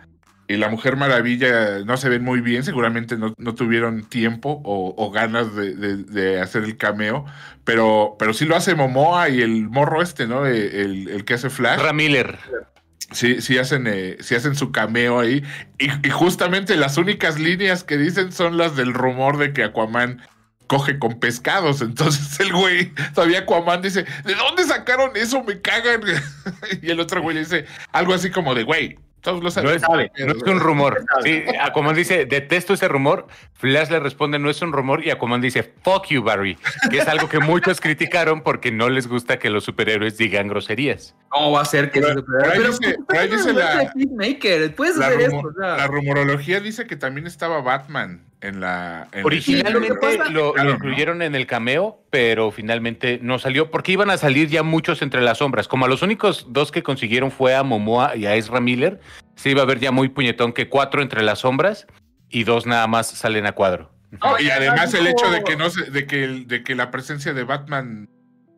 Y la Mujer Maravilla no se ven muy bien, seguramente no, no tuvieron tiempo o, o ganas de, de- de hacer el cameo, pero, pero sí lo hace Momoa y el morro este, ¿no? El, el que hace Flash. Ezra Miller. Sí, sí hacen, eh, sí hacen su cameo ahí. Y, y justamente las únicas líneas que dicen son las del rumor de que Aquaman coge con pescados. Entonces el güey, todavía Aquaman dice, ¿de dónde sacaron eso? Me cagan. *laughs* y el otro güey le dice algo así como de, güey, todos lo No es, no es un rumor. Sí, Aquaman dice, detesto ese rumor. Flash le responde, no es un rumor. Y Aquaman dice, fuck you, Barry. Que es algo que muchos criticaron porque no les gusta que los superhéroes digan groserías. ¿Cómo va a ser que Pero- ¿por qué pero dice la- La, hacer rumo- esto. o sea. la rumorología dice que también estaba Batman en la. en- Originalmente lo incluyeron en el cameo, pero finalmente no salió porque iban a salir ya muchos entre las sombras. Como a los únicos dos que consiguieron fue a Momoa y a Ezra Miller, se iba a ver ya muy puñetón que cuatro entre las sombras y dos nada más salen a cuadro. Y además el hecho de que no se, de que el- de que la presencia de Batman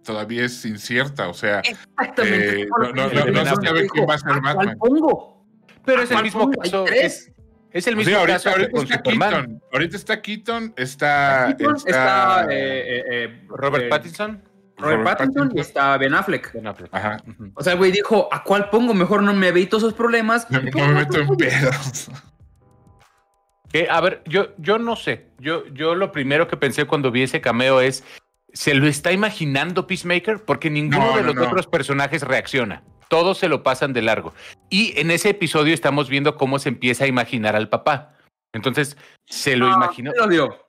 todavía es incierta, o sea, Exactamente. Eh, no- no- no- no se sabe quién va a ser ¿a cuál Batman? pongo? Pero es el ¿Cuál mismo caso. Es, es el o mismo sea, ahorita, caso ahorita con está Superman. Keaton, ahorita está Keaton, está, Keaton, está, está eh, eh, eh, Robert eh, Pattinson. Robert Pattinson y está Ben Affleck. Ben Affleck. Ajá. O sea, el güey dijo, ¿a cuál pongo? Mejor no me evito esos problemas. No, *laughs* no me meto en pedos. Que, a ver, yo, yo no sé. Yo, yo lo primero que pensé cuando vi ese cameo es, ¿se lo está imaginando Peacemaker? Porque ninguno No, de no, los no. otros personajes reacciona. Todos se lo pasan de largo. Y en ese episodio estamos viendo cómo se empieza a imaginar al papá. Entonces, ¿se lo Ah, imaginó? sí lo dio.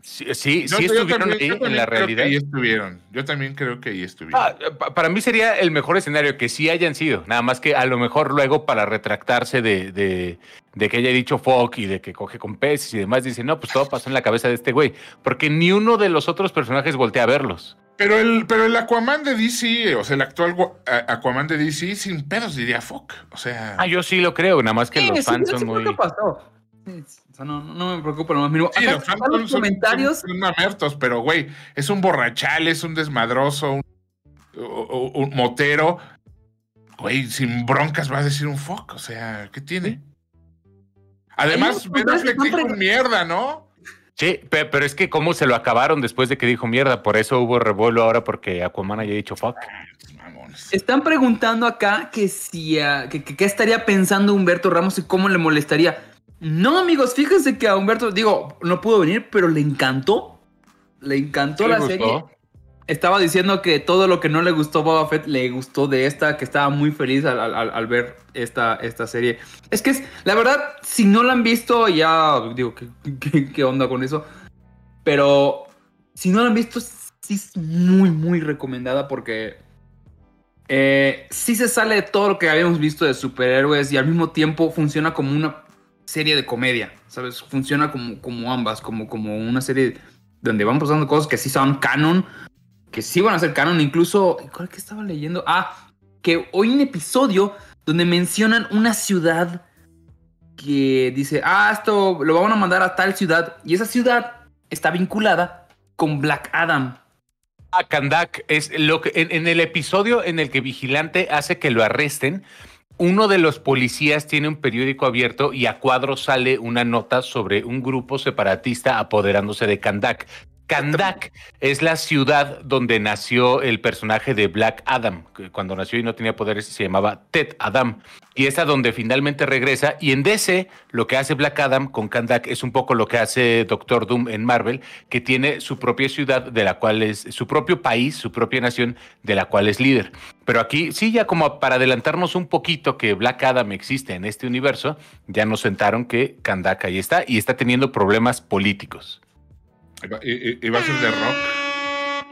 Sí, sí, Yo- sí yo estuvieron también- ahí en la realidad. Ahí estuvieron. Yo también creo que ahí estuvieron. Ah, pa- para mí sería el mejor escenario que sí hayan sido, nada más que a lo mejor luego para retractarse de, de, de que haya dicho fuck y de que coge con peces y demás, dice, no, pues todo pasó en la cabeza de este güey, porque ni uno de los otros personajes voltea a verlos. Pero el, pero el Aquaman de DC, o sea, el actual Aquaman de DC, sin pedos diría fuck. O sea, Ah, yo sí lo creo, nada más que Sí, los fans sí, son sí, muy... ¿qué pasó? O sea, no, no me preocupa lo más mínimo. sí, los fans los son- comentarios. son- son mamertos, pero güey, es un borrachal, es un desmadroso, un, un- un motero. Güey, sin broncas va a decir un fuck, o sea, ¿qué tiene? Además, Ben Affleck dijo mierda, ¿no? Sí, pe- pero es que cómo se lo acabaron después de que dijo mierda, por eso hubo revuelo ahora porque Aquaman haya dicho fuck. Están preguntando acá que si ah, que, que- qué estaría pensando Humberto Ramos y cómo le molestaría. No, amigos, fíjense que a Humberto, digo, no pudo venir, pero le encantó. Le encantó ¿Sí le la gustó? serie. Estaba diciendo que todo lo que no le gustó a Boba Fett le gustó de esta, que estaba muy feliz al, ver esta, esta serie. Es que es, la verdad, si no la han visto, ya digo, ¿qué, qué, qué onda con eso? Pero si no la han visto, sí es muy, muy recomendada porque eh, sí se sale de todo lo que habíamos visto de superhéroes y al mismo tiempo funciona como una serie de comedia, ¿sabes? Funciona como, como ambas, como, como una serie donde van pasando cosas que sí son canon, que sí van a ser canon, incluso, ¿cuál que estaba leyendo? Ah, que hoy un episodio donde mencionan una ciudad que dice, ah, esto lo van a mandar a tal ciudad y esa ciudad está vinculada con Black Adam. Ah, Kandak es lo que en, en el episodio en el que Vigilante hace que lo arresten, uno de los policías tiene un periódico abierto y a cuadro sale una nota sobre un grupo separatista apoderándose de Kandak. Kandak es la ciudad donde nació el personaje de Black Adam. Cuando nació y no tenía poderes se llamaba Ted Adam. Y es a donde finalmente regresa. Y en DC lo que hace Black Adam con Kandak es un poco lo que hace Doctor Doom en Marvel, que tiene su propia ciudad de la cual es su propio país, su propia nación de la cual es líder. Pero aquí sí, ya como para adelantarnos un poquito que Black Adam existe en este universo, ya nos sentaron que Kandak ahí está y está teniendo problemas políticos. Y va- a ser de rock.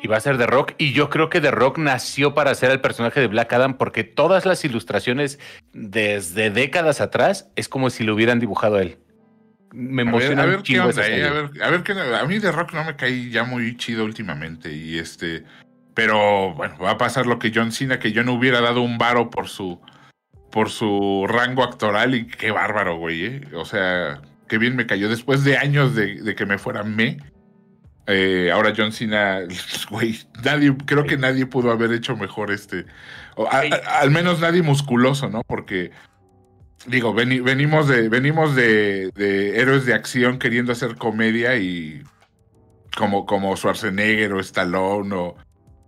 Y va a ser The Rock. Y yo creo que The Rock nació para ser el personaje de Black Adam porque todas las ilustraciones desde décadas atrás es como si lo hubieran dibujado a él. Me A ver, emociona a un ver qué chingo esa onda, eh, a ver, a ver qué A mí de rock no me caí ya muy chido últimamente. Y este. Pero bueno, va a pasar lo que John Cena, que yo no hubiera dado un varo por su. por su rango actoral. Y qué bárbaro, güey. eh. O sea, qué bien me cayó. Después de años de, de que me fuera me. Eh, ahora John Cena, *laughs* güey, nadie, creo que nadie pudo haber hecho mejor este, o a- a- al menos nadie musculoso, ¿no? Porque digo, veni- venimos de, venimos de, de héroes de acción queriendo hacer comedia y como, como Schwarzenegger o Stallone o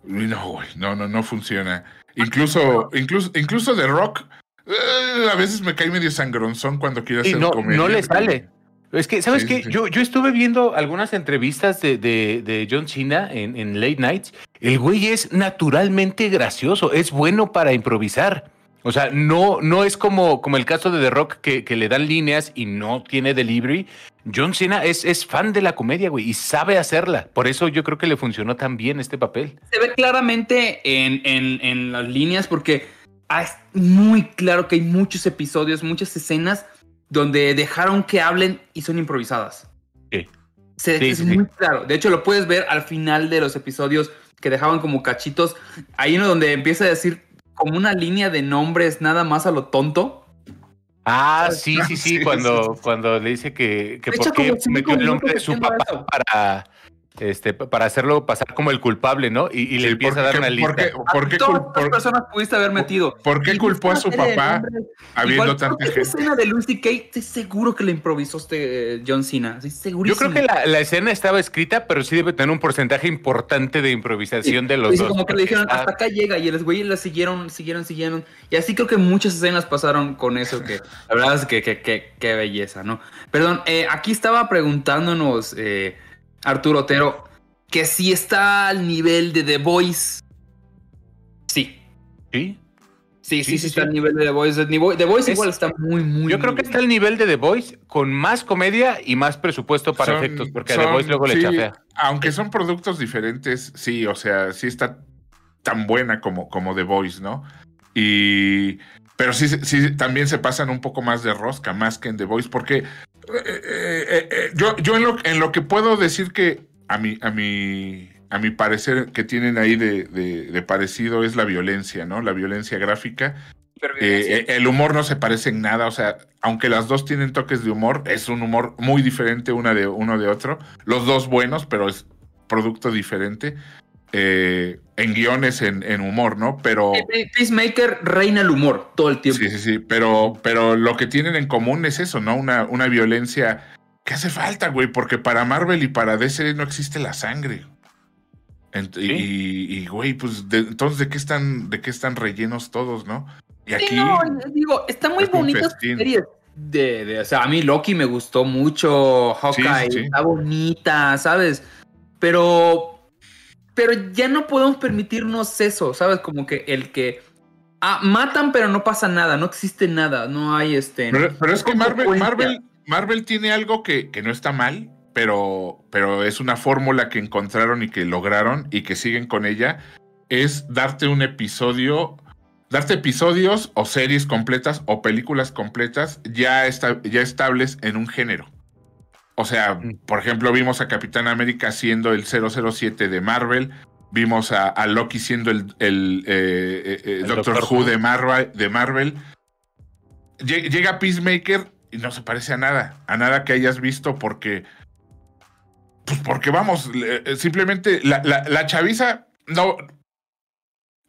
no, güey, no, no, no funciona. Incluso, incluso, incluso The Rock, eh, a veces me cae medio sangronzón cuando quiere Y hacer no, comedia. no le sale. Es que, ¿sabes Sí, qué? sí. Yo, yo estuve viendo algunas entrevistas de, de- de John Cena en, en Late Nights. El güey es naturalmente gracioso, es bueno para improvisar. O sea, no, no es como, como el caso de The Rock que, que le dan líneas y no tiene delivery. John Cena es, es fan de la comedia, güey, y sabe hacerla. Por eso yo creo que le funcionó tan bien este papel. Se ve claramente en, en- en las líneas porque es muy claro que hay muchos episodios, muchas escenas donde dejaron que hablen y son improvisadas. Sí. Se- Sí, es sí, sí. muy claro. De hecho, lo puedes ver al final de los episodios que dejaban como cachitos. Hay uno donde empieza a decir como una línea de nombres nada más a lo tonto. Ah, *laughs* sí, sí, sí, Sí, cuando, cuando le dice que, que por qué metió el nombre de su papá para, este, para hacerlo pasar como el culpable, ¿no? Y, y le Sí, empieza a dar ¿por una qué- lista. por qué- por qué todas personas pudiste haber metido. por qué culpó a su papá habiendo igual, tanta que gente? Esta escena de Lucy Kay, estoy seguro que la improvisó este eh, John Cena. Estoy Yo creo que la, la escena estaba escrita, pero sí debe tener un porcentaje importante de improvisación de los Dice dos. como que le dijeron, está- hasta acá llega, y los güeyes la siguieron, siguieron, siguieron. Y así creo que muchas escenas pasaron con eso, que la verdad es que que- que- qué belleza, ¿no? Perdón, eh, aquí estaba preguntándonos eh, Arturo Otero que si está al nivel de The Voice. Sí. ¿Sí? Sí, sí, Sí, sí, sí, está sí. al nivel de The Voice. The Voice, The Voice Es- igual está muy, muy. Yo creo que está al nivel de The Voice con más comedia y más presupuesto para Son- efectos, porque a The Voice luego le sí, chafea. Aunque son productos diferentes, sí, o sea, sí está tan buena como, como The Voice, ¿no? Y. Pero sí, sí, también se pasan un poco más de rosca, más que en The Voice, porque eh, eh, eh, yo, yo en, lo, en lo que puedo decir que a mi, a mi, a mi parecer que tienen ahí de, de- de parecido es la violencia, ¿no? La violencia gráfica. Eh, el humor no se parece en nada, o sea, aunque las dos tienen toques de humor, es un humor muy diferente una de uno de otro. Los dos buenos, pero es producto diferente. Eh, en guiones, en, en humor, ¿no? Pero Peacemaker reina el humor todo el tiempo. sí, sí, sí. Pero, pero lo que tienen en común es eso, ¿no? Una, una violencia que hace falta, güey, porque para Marvel y para DC no existe la sangre. Ent- Sí. Y, y, güey, pues de- entonces de qué están, de qué están rellenos todos, ¿no? Y Sí, aquí. no, digo, están muy es festín. series. De, de- o sea, a mí Loki me gustó mucho, Hawkeye sí. está bonita, ¿sabes? Pero, pero ya no podemos permitirnos eso, ¿sabes? Como que el que ah, matan, pero no pasa nada, no existe nada, no hay este. Pero, pero es que Marvel. Marvel, Marvel tiene algo que, que no está mal, pero, pero es una fórmula que encontraron y que lograron y que siguen con ella. Es darte un episodio, darte episodios o series completas o películas completas ya, esta- ya estables en un género. O sea, Mm. por ejemplo, vimos a Capitán América siendo el 007 de Marvel. Vimos a, a Loki siendo el, el, eh, eh, eh, El Doctor, Doctor Who de Marvel, de Marvel. Lle- Llega Peacemaker y no se parece a nada, a nada que hayas visto porque, pues porque vamos, le- simplemente la, la, la chaviza no,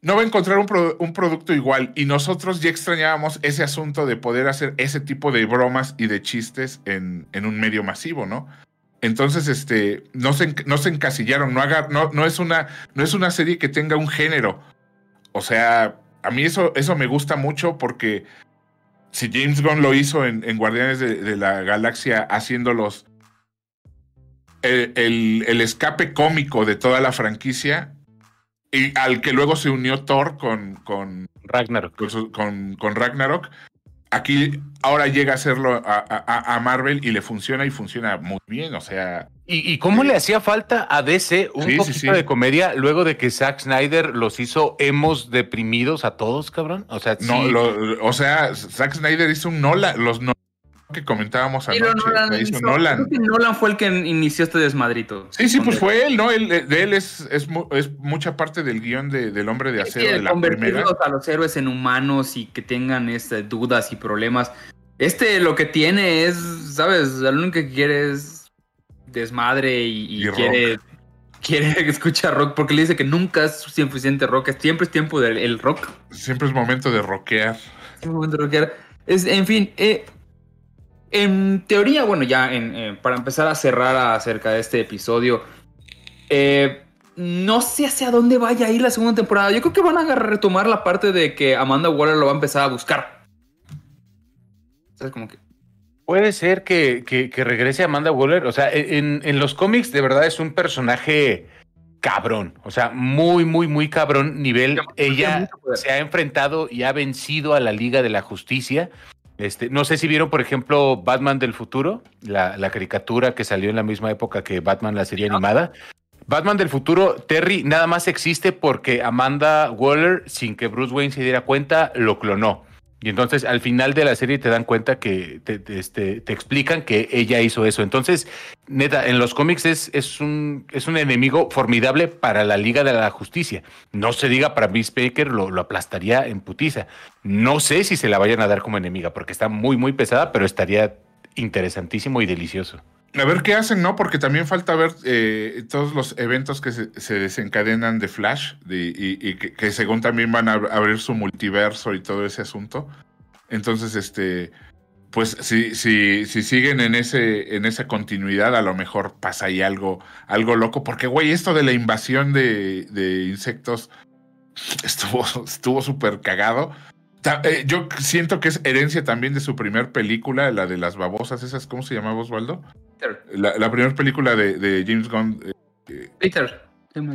no va a encontrar un, pro- un producto igual y nosotros ya extrañábamos ese asunto de poder hacer ese tipo de bromas y de chistes en, en un medio masivo, ¿no? Entonces, este, no se, no se encasillaron, no, haga, no, no, es una, no es una serie que tenga un género. O sea, a mí eso, eso me gusta mucho porque si James Gunn lo hizo en, Guardianes de, de la Galaxia haciéndolos el, el- el escape cómico de toda la franquicia y al que luego se unió Thor con, con, Ragnarok. con, con- con Ragnarok. Aquí ahora llega a hacerlo a, a- a Marvel y le funciona y funciona muy bien. O sea, ¿Y, y cómo le hacía falta a DC un Sí, poquito sí. de comedia luego de que Zack Snyder los hizo hemos deprimidos a todos, cabrón? O sea, no, lo- o sea, Zack Snyder hizo un Nolan, los no que comentábamos anoche. Nolan, sea, hizo hizo- Nolan. creo que Nolan fue el que inició este desmadrito. Sí, sí, pues fue él, ¿no? Él, eh, de él es, es, mu- es mucha parte del guion de- del hombre de Sí, acero el de la primera. convertirlos a los héroes en humanos y que tengan este, dudas y problemas. Este lo que tiene es, ¿sabes? Lo único que quiere es desmadre y, y Y rock. quiere, quiere *laughs* escuchar rock porque le dice que nunca es suficiente rock, siempre es tiempo del el rock. Siempre es momento de rockear. Siempre es momento de rockear. Es, en fin, eh, en teoría, bueno, ya en, eh, para empezar a cerrar acerca de este episodio, eh, no sé hacia dónde vaya a ir la segunda temporada. Yo creo que van a retomar la parte de que Amanda Waller lo va a empezar a buscar. sea, como que. Puede ser que, que, que regrese Amanda Waller. O sea, en, en, los cómics de verdad es un personaje cabrón. O sea, muy, muy, muy cabrón. Nivel, ella se ha enfrentado y ha vencido a la Liga de la Justicia. Este, no sé si vieron, por ejemplo, Batman del futuro, la, la caricatura que salió en la misma época que Batman, la serie animada. Batman del futuro, Terry, nada más existe porque Amanda Waller, sin que Bruce Wayne se diera cuenta, lo clonó. Y entonces al final de la serie te dan cuenta que te, te, este, te explican que ella hizo eso. Entonces, neta, en los cómics es, es, un, es un enemigo formidable para la Liga de la Justicia. No se diga para Miss Baker, lo, lo aplastaría en putiza. No sé si se la vayan a dar como enemiga, porque está muy, muy pesada, pero estaría interesantísimo y delicioso. A ver qué hacen, ¿no? Porque también falta ver eh, todos los eventos que se, se desencadenan de Flash y, que, según también van a abrir su multiverso y todo ese asunto. Entonces, este, pues si, si, si siguen en, ese, en esa continuidad, a lo mejor pasa ahí algo, algo loco. Porque, güey, esto de la invasión de, de insectos estuvo *laughs* súper cagado. Eh, yo siento que es herencia también de su primer película, la de las babosas, esas, ¿cómo se llamaba Osvaldo? La, la primera película de, de, James Gunn. Eh, Slater,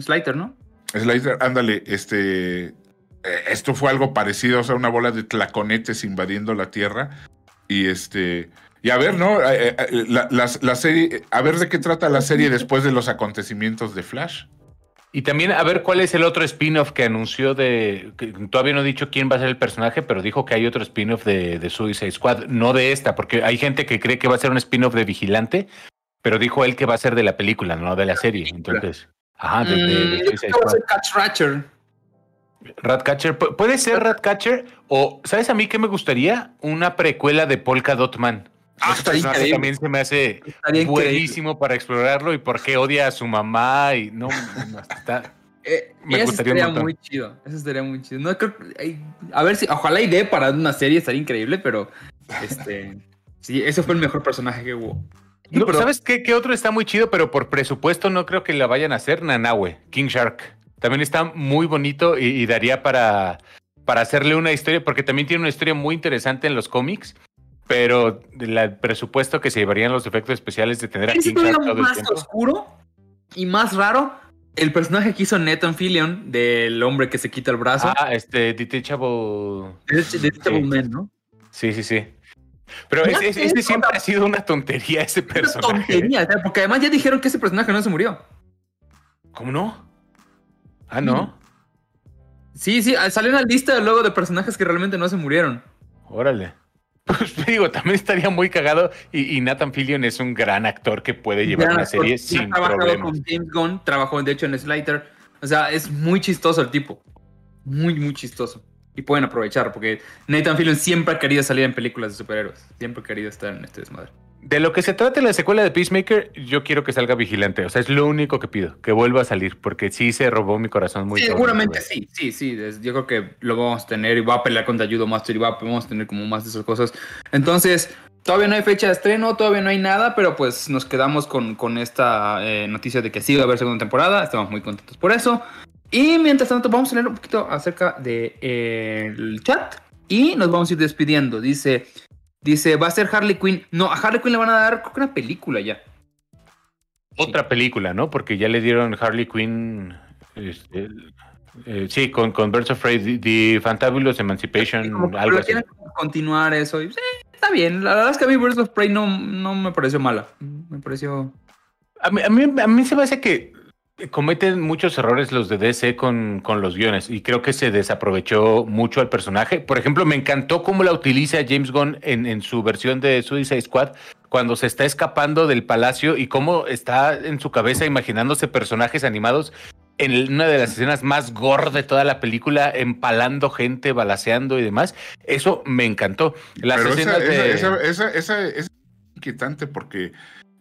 Slater, ¿no? Slater, ándale, este. Eh, esto fue algo parecido, o sea, una bola de tlaconetes invadiendo la Tierra. Y este. Y a ver, ¿no? La, la, la serie. A ver de qué trata la serie después de los acontecimientos de Flash. Y también a ver cuál es el otro spin-off que anunció de. Que todavía no he dicho quién va a ser el personaje, pero dijo que hay otro spin-off de, de, Suicide Squad, no de esta, porque hay gente que cree que va a ser un spin-off de Vigilante, pero dijo él que va a ser de la película, no de la serie. Entonces. Ajá, de, de, de mm, Suicide Squad. Ratcatcher. Ratcatcher. Puede ser Ratcatcher, o ¿sabes a mí qué me gustaría? Una precuela de Polka Dot Man. Ah, personaje también se me hace buenísimo increíble. para explorarlo y por qué odia a su mamá y no, no está. *laughs* Eh, me eso gustaría estaría muy chido. Eso estaría muy chido. No creo a ver si ojalá idea para una serie estaría increíble, pero este sí, ese fue el mejor personaje que hubo. No, pero, ¿Sabes qué, qué, otro está muy chido? Pero por presupuesto no creo que la vayan a hacer. Nanawe, King Shark. También está muy bonito y, y daría para, para hacerle una historia, porque también tiene una historia muy interesante en los cómics pero el presupuesto que se llevarían los efectos especiales de tener a King Shark todo más el tiempo. oscuro y más raro el personaje que hizo Nathan Fillion del hombre que se quita el brazo. Ah, este Detachable. Detachable sí. Man, ¿no? Sí, sí, sí. Pero ese siempre ha sido una tontería ese personaje. Una tontería, porque además ya dijeron que ese personaje no se murió. ¿Cómo no? Ah, no. Sí, sí, salió una lista luego de personajes que realmente no se murieron. Órale. Pues *laughs* digo, también estaría muy cagado. Y, y, Nathan Fillion es un gran actor que puede llevar ya, una serie sin problemas. con James Gunn, trabajó de hecho en Slater. O sea, es muy chistoso el tipo. Muy, muy chistoso. Y pueden aprovechar, porque Nathan Fillion siempre ha querido salir en películas de superhéroes. Siempre ha querido estar en este desmadre. De lo que se trata la secuela de Peacemaker, yo quiero que salga vigilante. O sea, es lo único que pido, que vuelva a salir, porque sí se robó mi corazón muy sí, Seguramente sí, sí, sí. Yo creo que lo vamos a tener y va a pelear contra Judo Master y va, vamos a tener como más de esas cosas. Entonces, todavía no hay fecha de estreno, todavía no hay nada, pero pues nos quedamos con, con esta eh, noticia de que sí va a haber segunda temporada. Estamos muy contentos por eso. Y mientras tanto, vamos a leer un poquito acerca del de, eh, chat y nos vamos a ir despidiendo. Dice. Dice, va a ser Harley Quinn. No, a Harley Quinn le van a dar creo que una película ya. Otra sí. película, ¿no? Porque ya le dieron Harley Quinn. Este, eh, sí, con, con Birds of Prey, The, Fantabulous Emancipation, sí, como algo así. continuar eso. Y, sí, está bien. La verdad es que a mí Birds of Prey no, no me pareció mala. Me pareció. A mí, a mí, a mí se me hace que cometen muchos errores los de DC con, con, los guiones y creo que se desaprovechó mucho al personaje. Por ejemplo, me encantó cómo la utiliza James Gunn en, en, su versión de Suicide Squad cuando se está escapando del palacio y cómo está en su cabeza imaginándose personajes animados en una de las escenas más gore de toda la película, empalando gente, balaseando y demás. Eso me encantó. Las Pero escenas esa, de... esa, esa, esa, es inquietante porque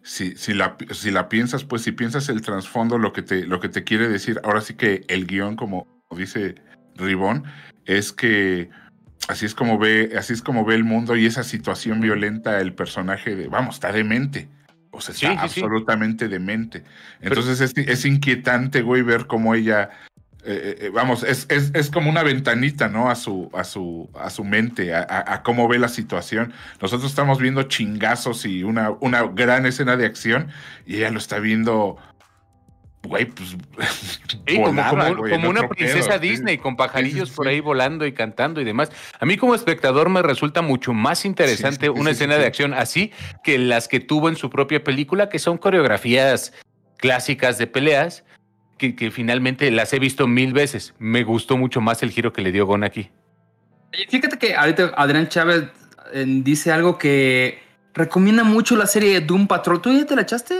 si, si, la, si la piensas, pues si piensas el trasfondo, lo que te, lo que te quiere decir, ahora sí que el guion, como dice Ribón, es que así es como ve, así es como ve el mundo y esa situación violenta, el personaje de, vamos, está demente. O sea, está sí, sí, absolutamente sí. demente. Entonces Pero, es, es, inquietante, güey, ver cómo ella eh, eh, vamos, es, es, es, como una ventanita, ¿no? A su, a su, a su mente, a, a, cómo ve la situación. Nosotros estamos viendo chingazos y una, una gran escena de acción y ella lo está viendo güey, pues. *laughs* como, una princesa Disney con pajarillos por ahí volando y cantando y demás. A mí, como espectador, me resulta mucho más interesante una escena de acción así que las que tuvo en su propia película, que son coreografías clásicas de peleas, que, que finalmente las he visto mil veces. Me gustó mucho más el giro que le dio Gon aquí. Fíjate que ahorita Adrián Chávez eh, dice algo que recomienda mucho la serie Doom Patrol. ¿Tú ya te la echaste?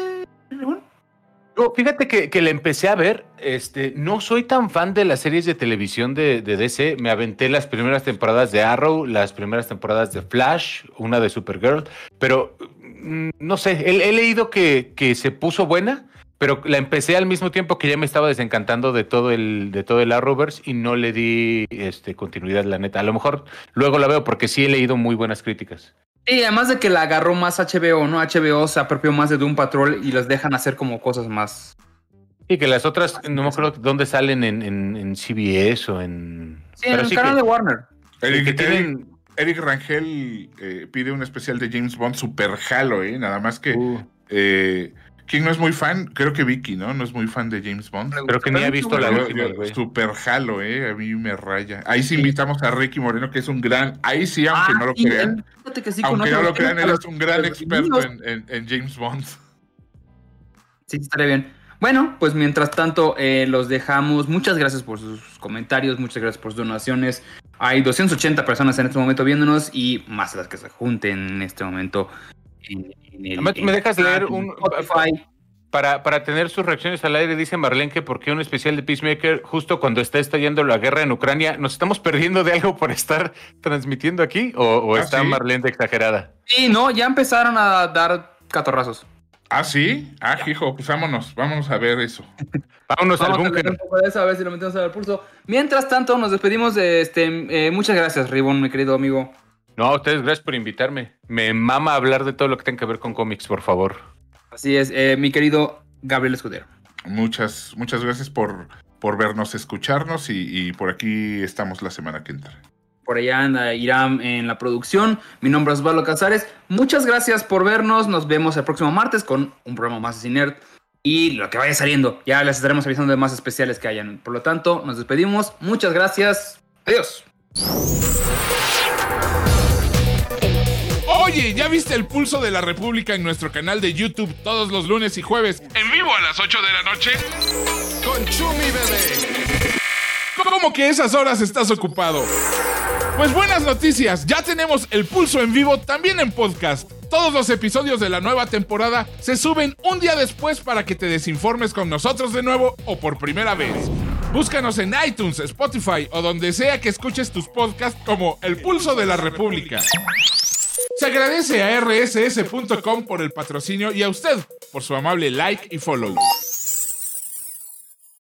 fíjate que, que, le empecé a ver. Este, no soy tan fan de las series de televisión de, DC. Me aventé las primeras temporadas de Arrow, las primeras temporadas de Flash, una de Supergirl, pero mm, no sé, he, leído que, que, se puso buena, pero la empecé al mismo tiempo que ya me estaba desencantando de todo el, de todo el Arrowverse y no le di este, continuidad, la neta. A lo mejor luego la veo porque sí he leído muy buenas críticas. Y además de que la agarró más HBO, ¿no? HBO se apropió más de Doom Patrol y les dejan hacer como cosas más. Y que las otras, no me acuerdo dónde salen en, en, CBS o en. Sí, en el canal de Warner. Eric, Rangel eh, pide un especial de James Bond super jalo, ¿eh? Nada más que. Uh. Eh, ¿Quién no es muy fan? Creo que Vicky, ¿no? No es muy fan de James Bond. Creo que ni ha visto la última, Super jalo, ¿eh? A mí me raya. Ahí sí invitamos a Ricky Moreno, que es un gran... Ahí sí, aunque ah, no lo crean. aunque no lo crean, él es un gran experto en, James Bond. Sí, estaría bien. Bueno, pues mientras tanto eh, los dejamos. Muchas gracias por sus comentarios, muchas gracias por sus donaciones. Hay 280 personas en este momento viéndonos y más las que se junten en este momento ¿Me dejas leer un Spotify? Para, para tener sus reacciones al aire, dice Marlene que porque un especial de Peacemaker justo cuando está estallando la guerra en Ucrania, ¿nos estamos perdiendo de algo por estar transmitiendo aquí? ¿O, ah, está Marlene de exagerada? Sí, no, ya empezaron a dar catorrazos. Ah, sí. Ah, hijo, pues vámonos, vámonos a ver eso. *laughs* vámonos al búnker. A, a ver si lo metemos al pulso. Mientras tanto, nos despedimos de este. Eh, muchas gracias, Ribón, mi querido amigo. No, a ustedes gracias por invitarme. Me mama hablar de todo lo que tenga que ver con cómics, por favor. Así es, eh, mi querido Gabriel Escudero. Muchas, muchas gracias por, por vernos, escucharnos y, por aquí estamos la semana que entra. Por allá anda Irán en la producción. Mi nombre es Osvaldo Casares. Muchas gracias por vernos. Nos vemos el próximo martes con un programa más de Nerd y lo que vaya saliendo. Ya les estaremos avisando de más especiales que hayan. Por lo tanto, nos despedimos. Muchas gracias. Adiós. Oye, ¿ya viste el pulso de la República en nuestro canal de YouTube todos los lunes y jueves? En vivo a las 8 de la noche. Con Chumi Bebé. ¿Cómo que esas horas estás ocupado? Pues buenas noticias, ya tenemos el pulso en vivo también en podcast. Todos los episodios de la nueva temporada se suben un día después para que te desinformes con nosotros de nuevo o por primera vez. Búscanos en iTunes, Spotify o donde sea que escuches tus podcasts como El Pulso de la República. Se agradece a rss.com por el patrocinio y a usted por su amable like y follow.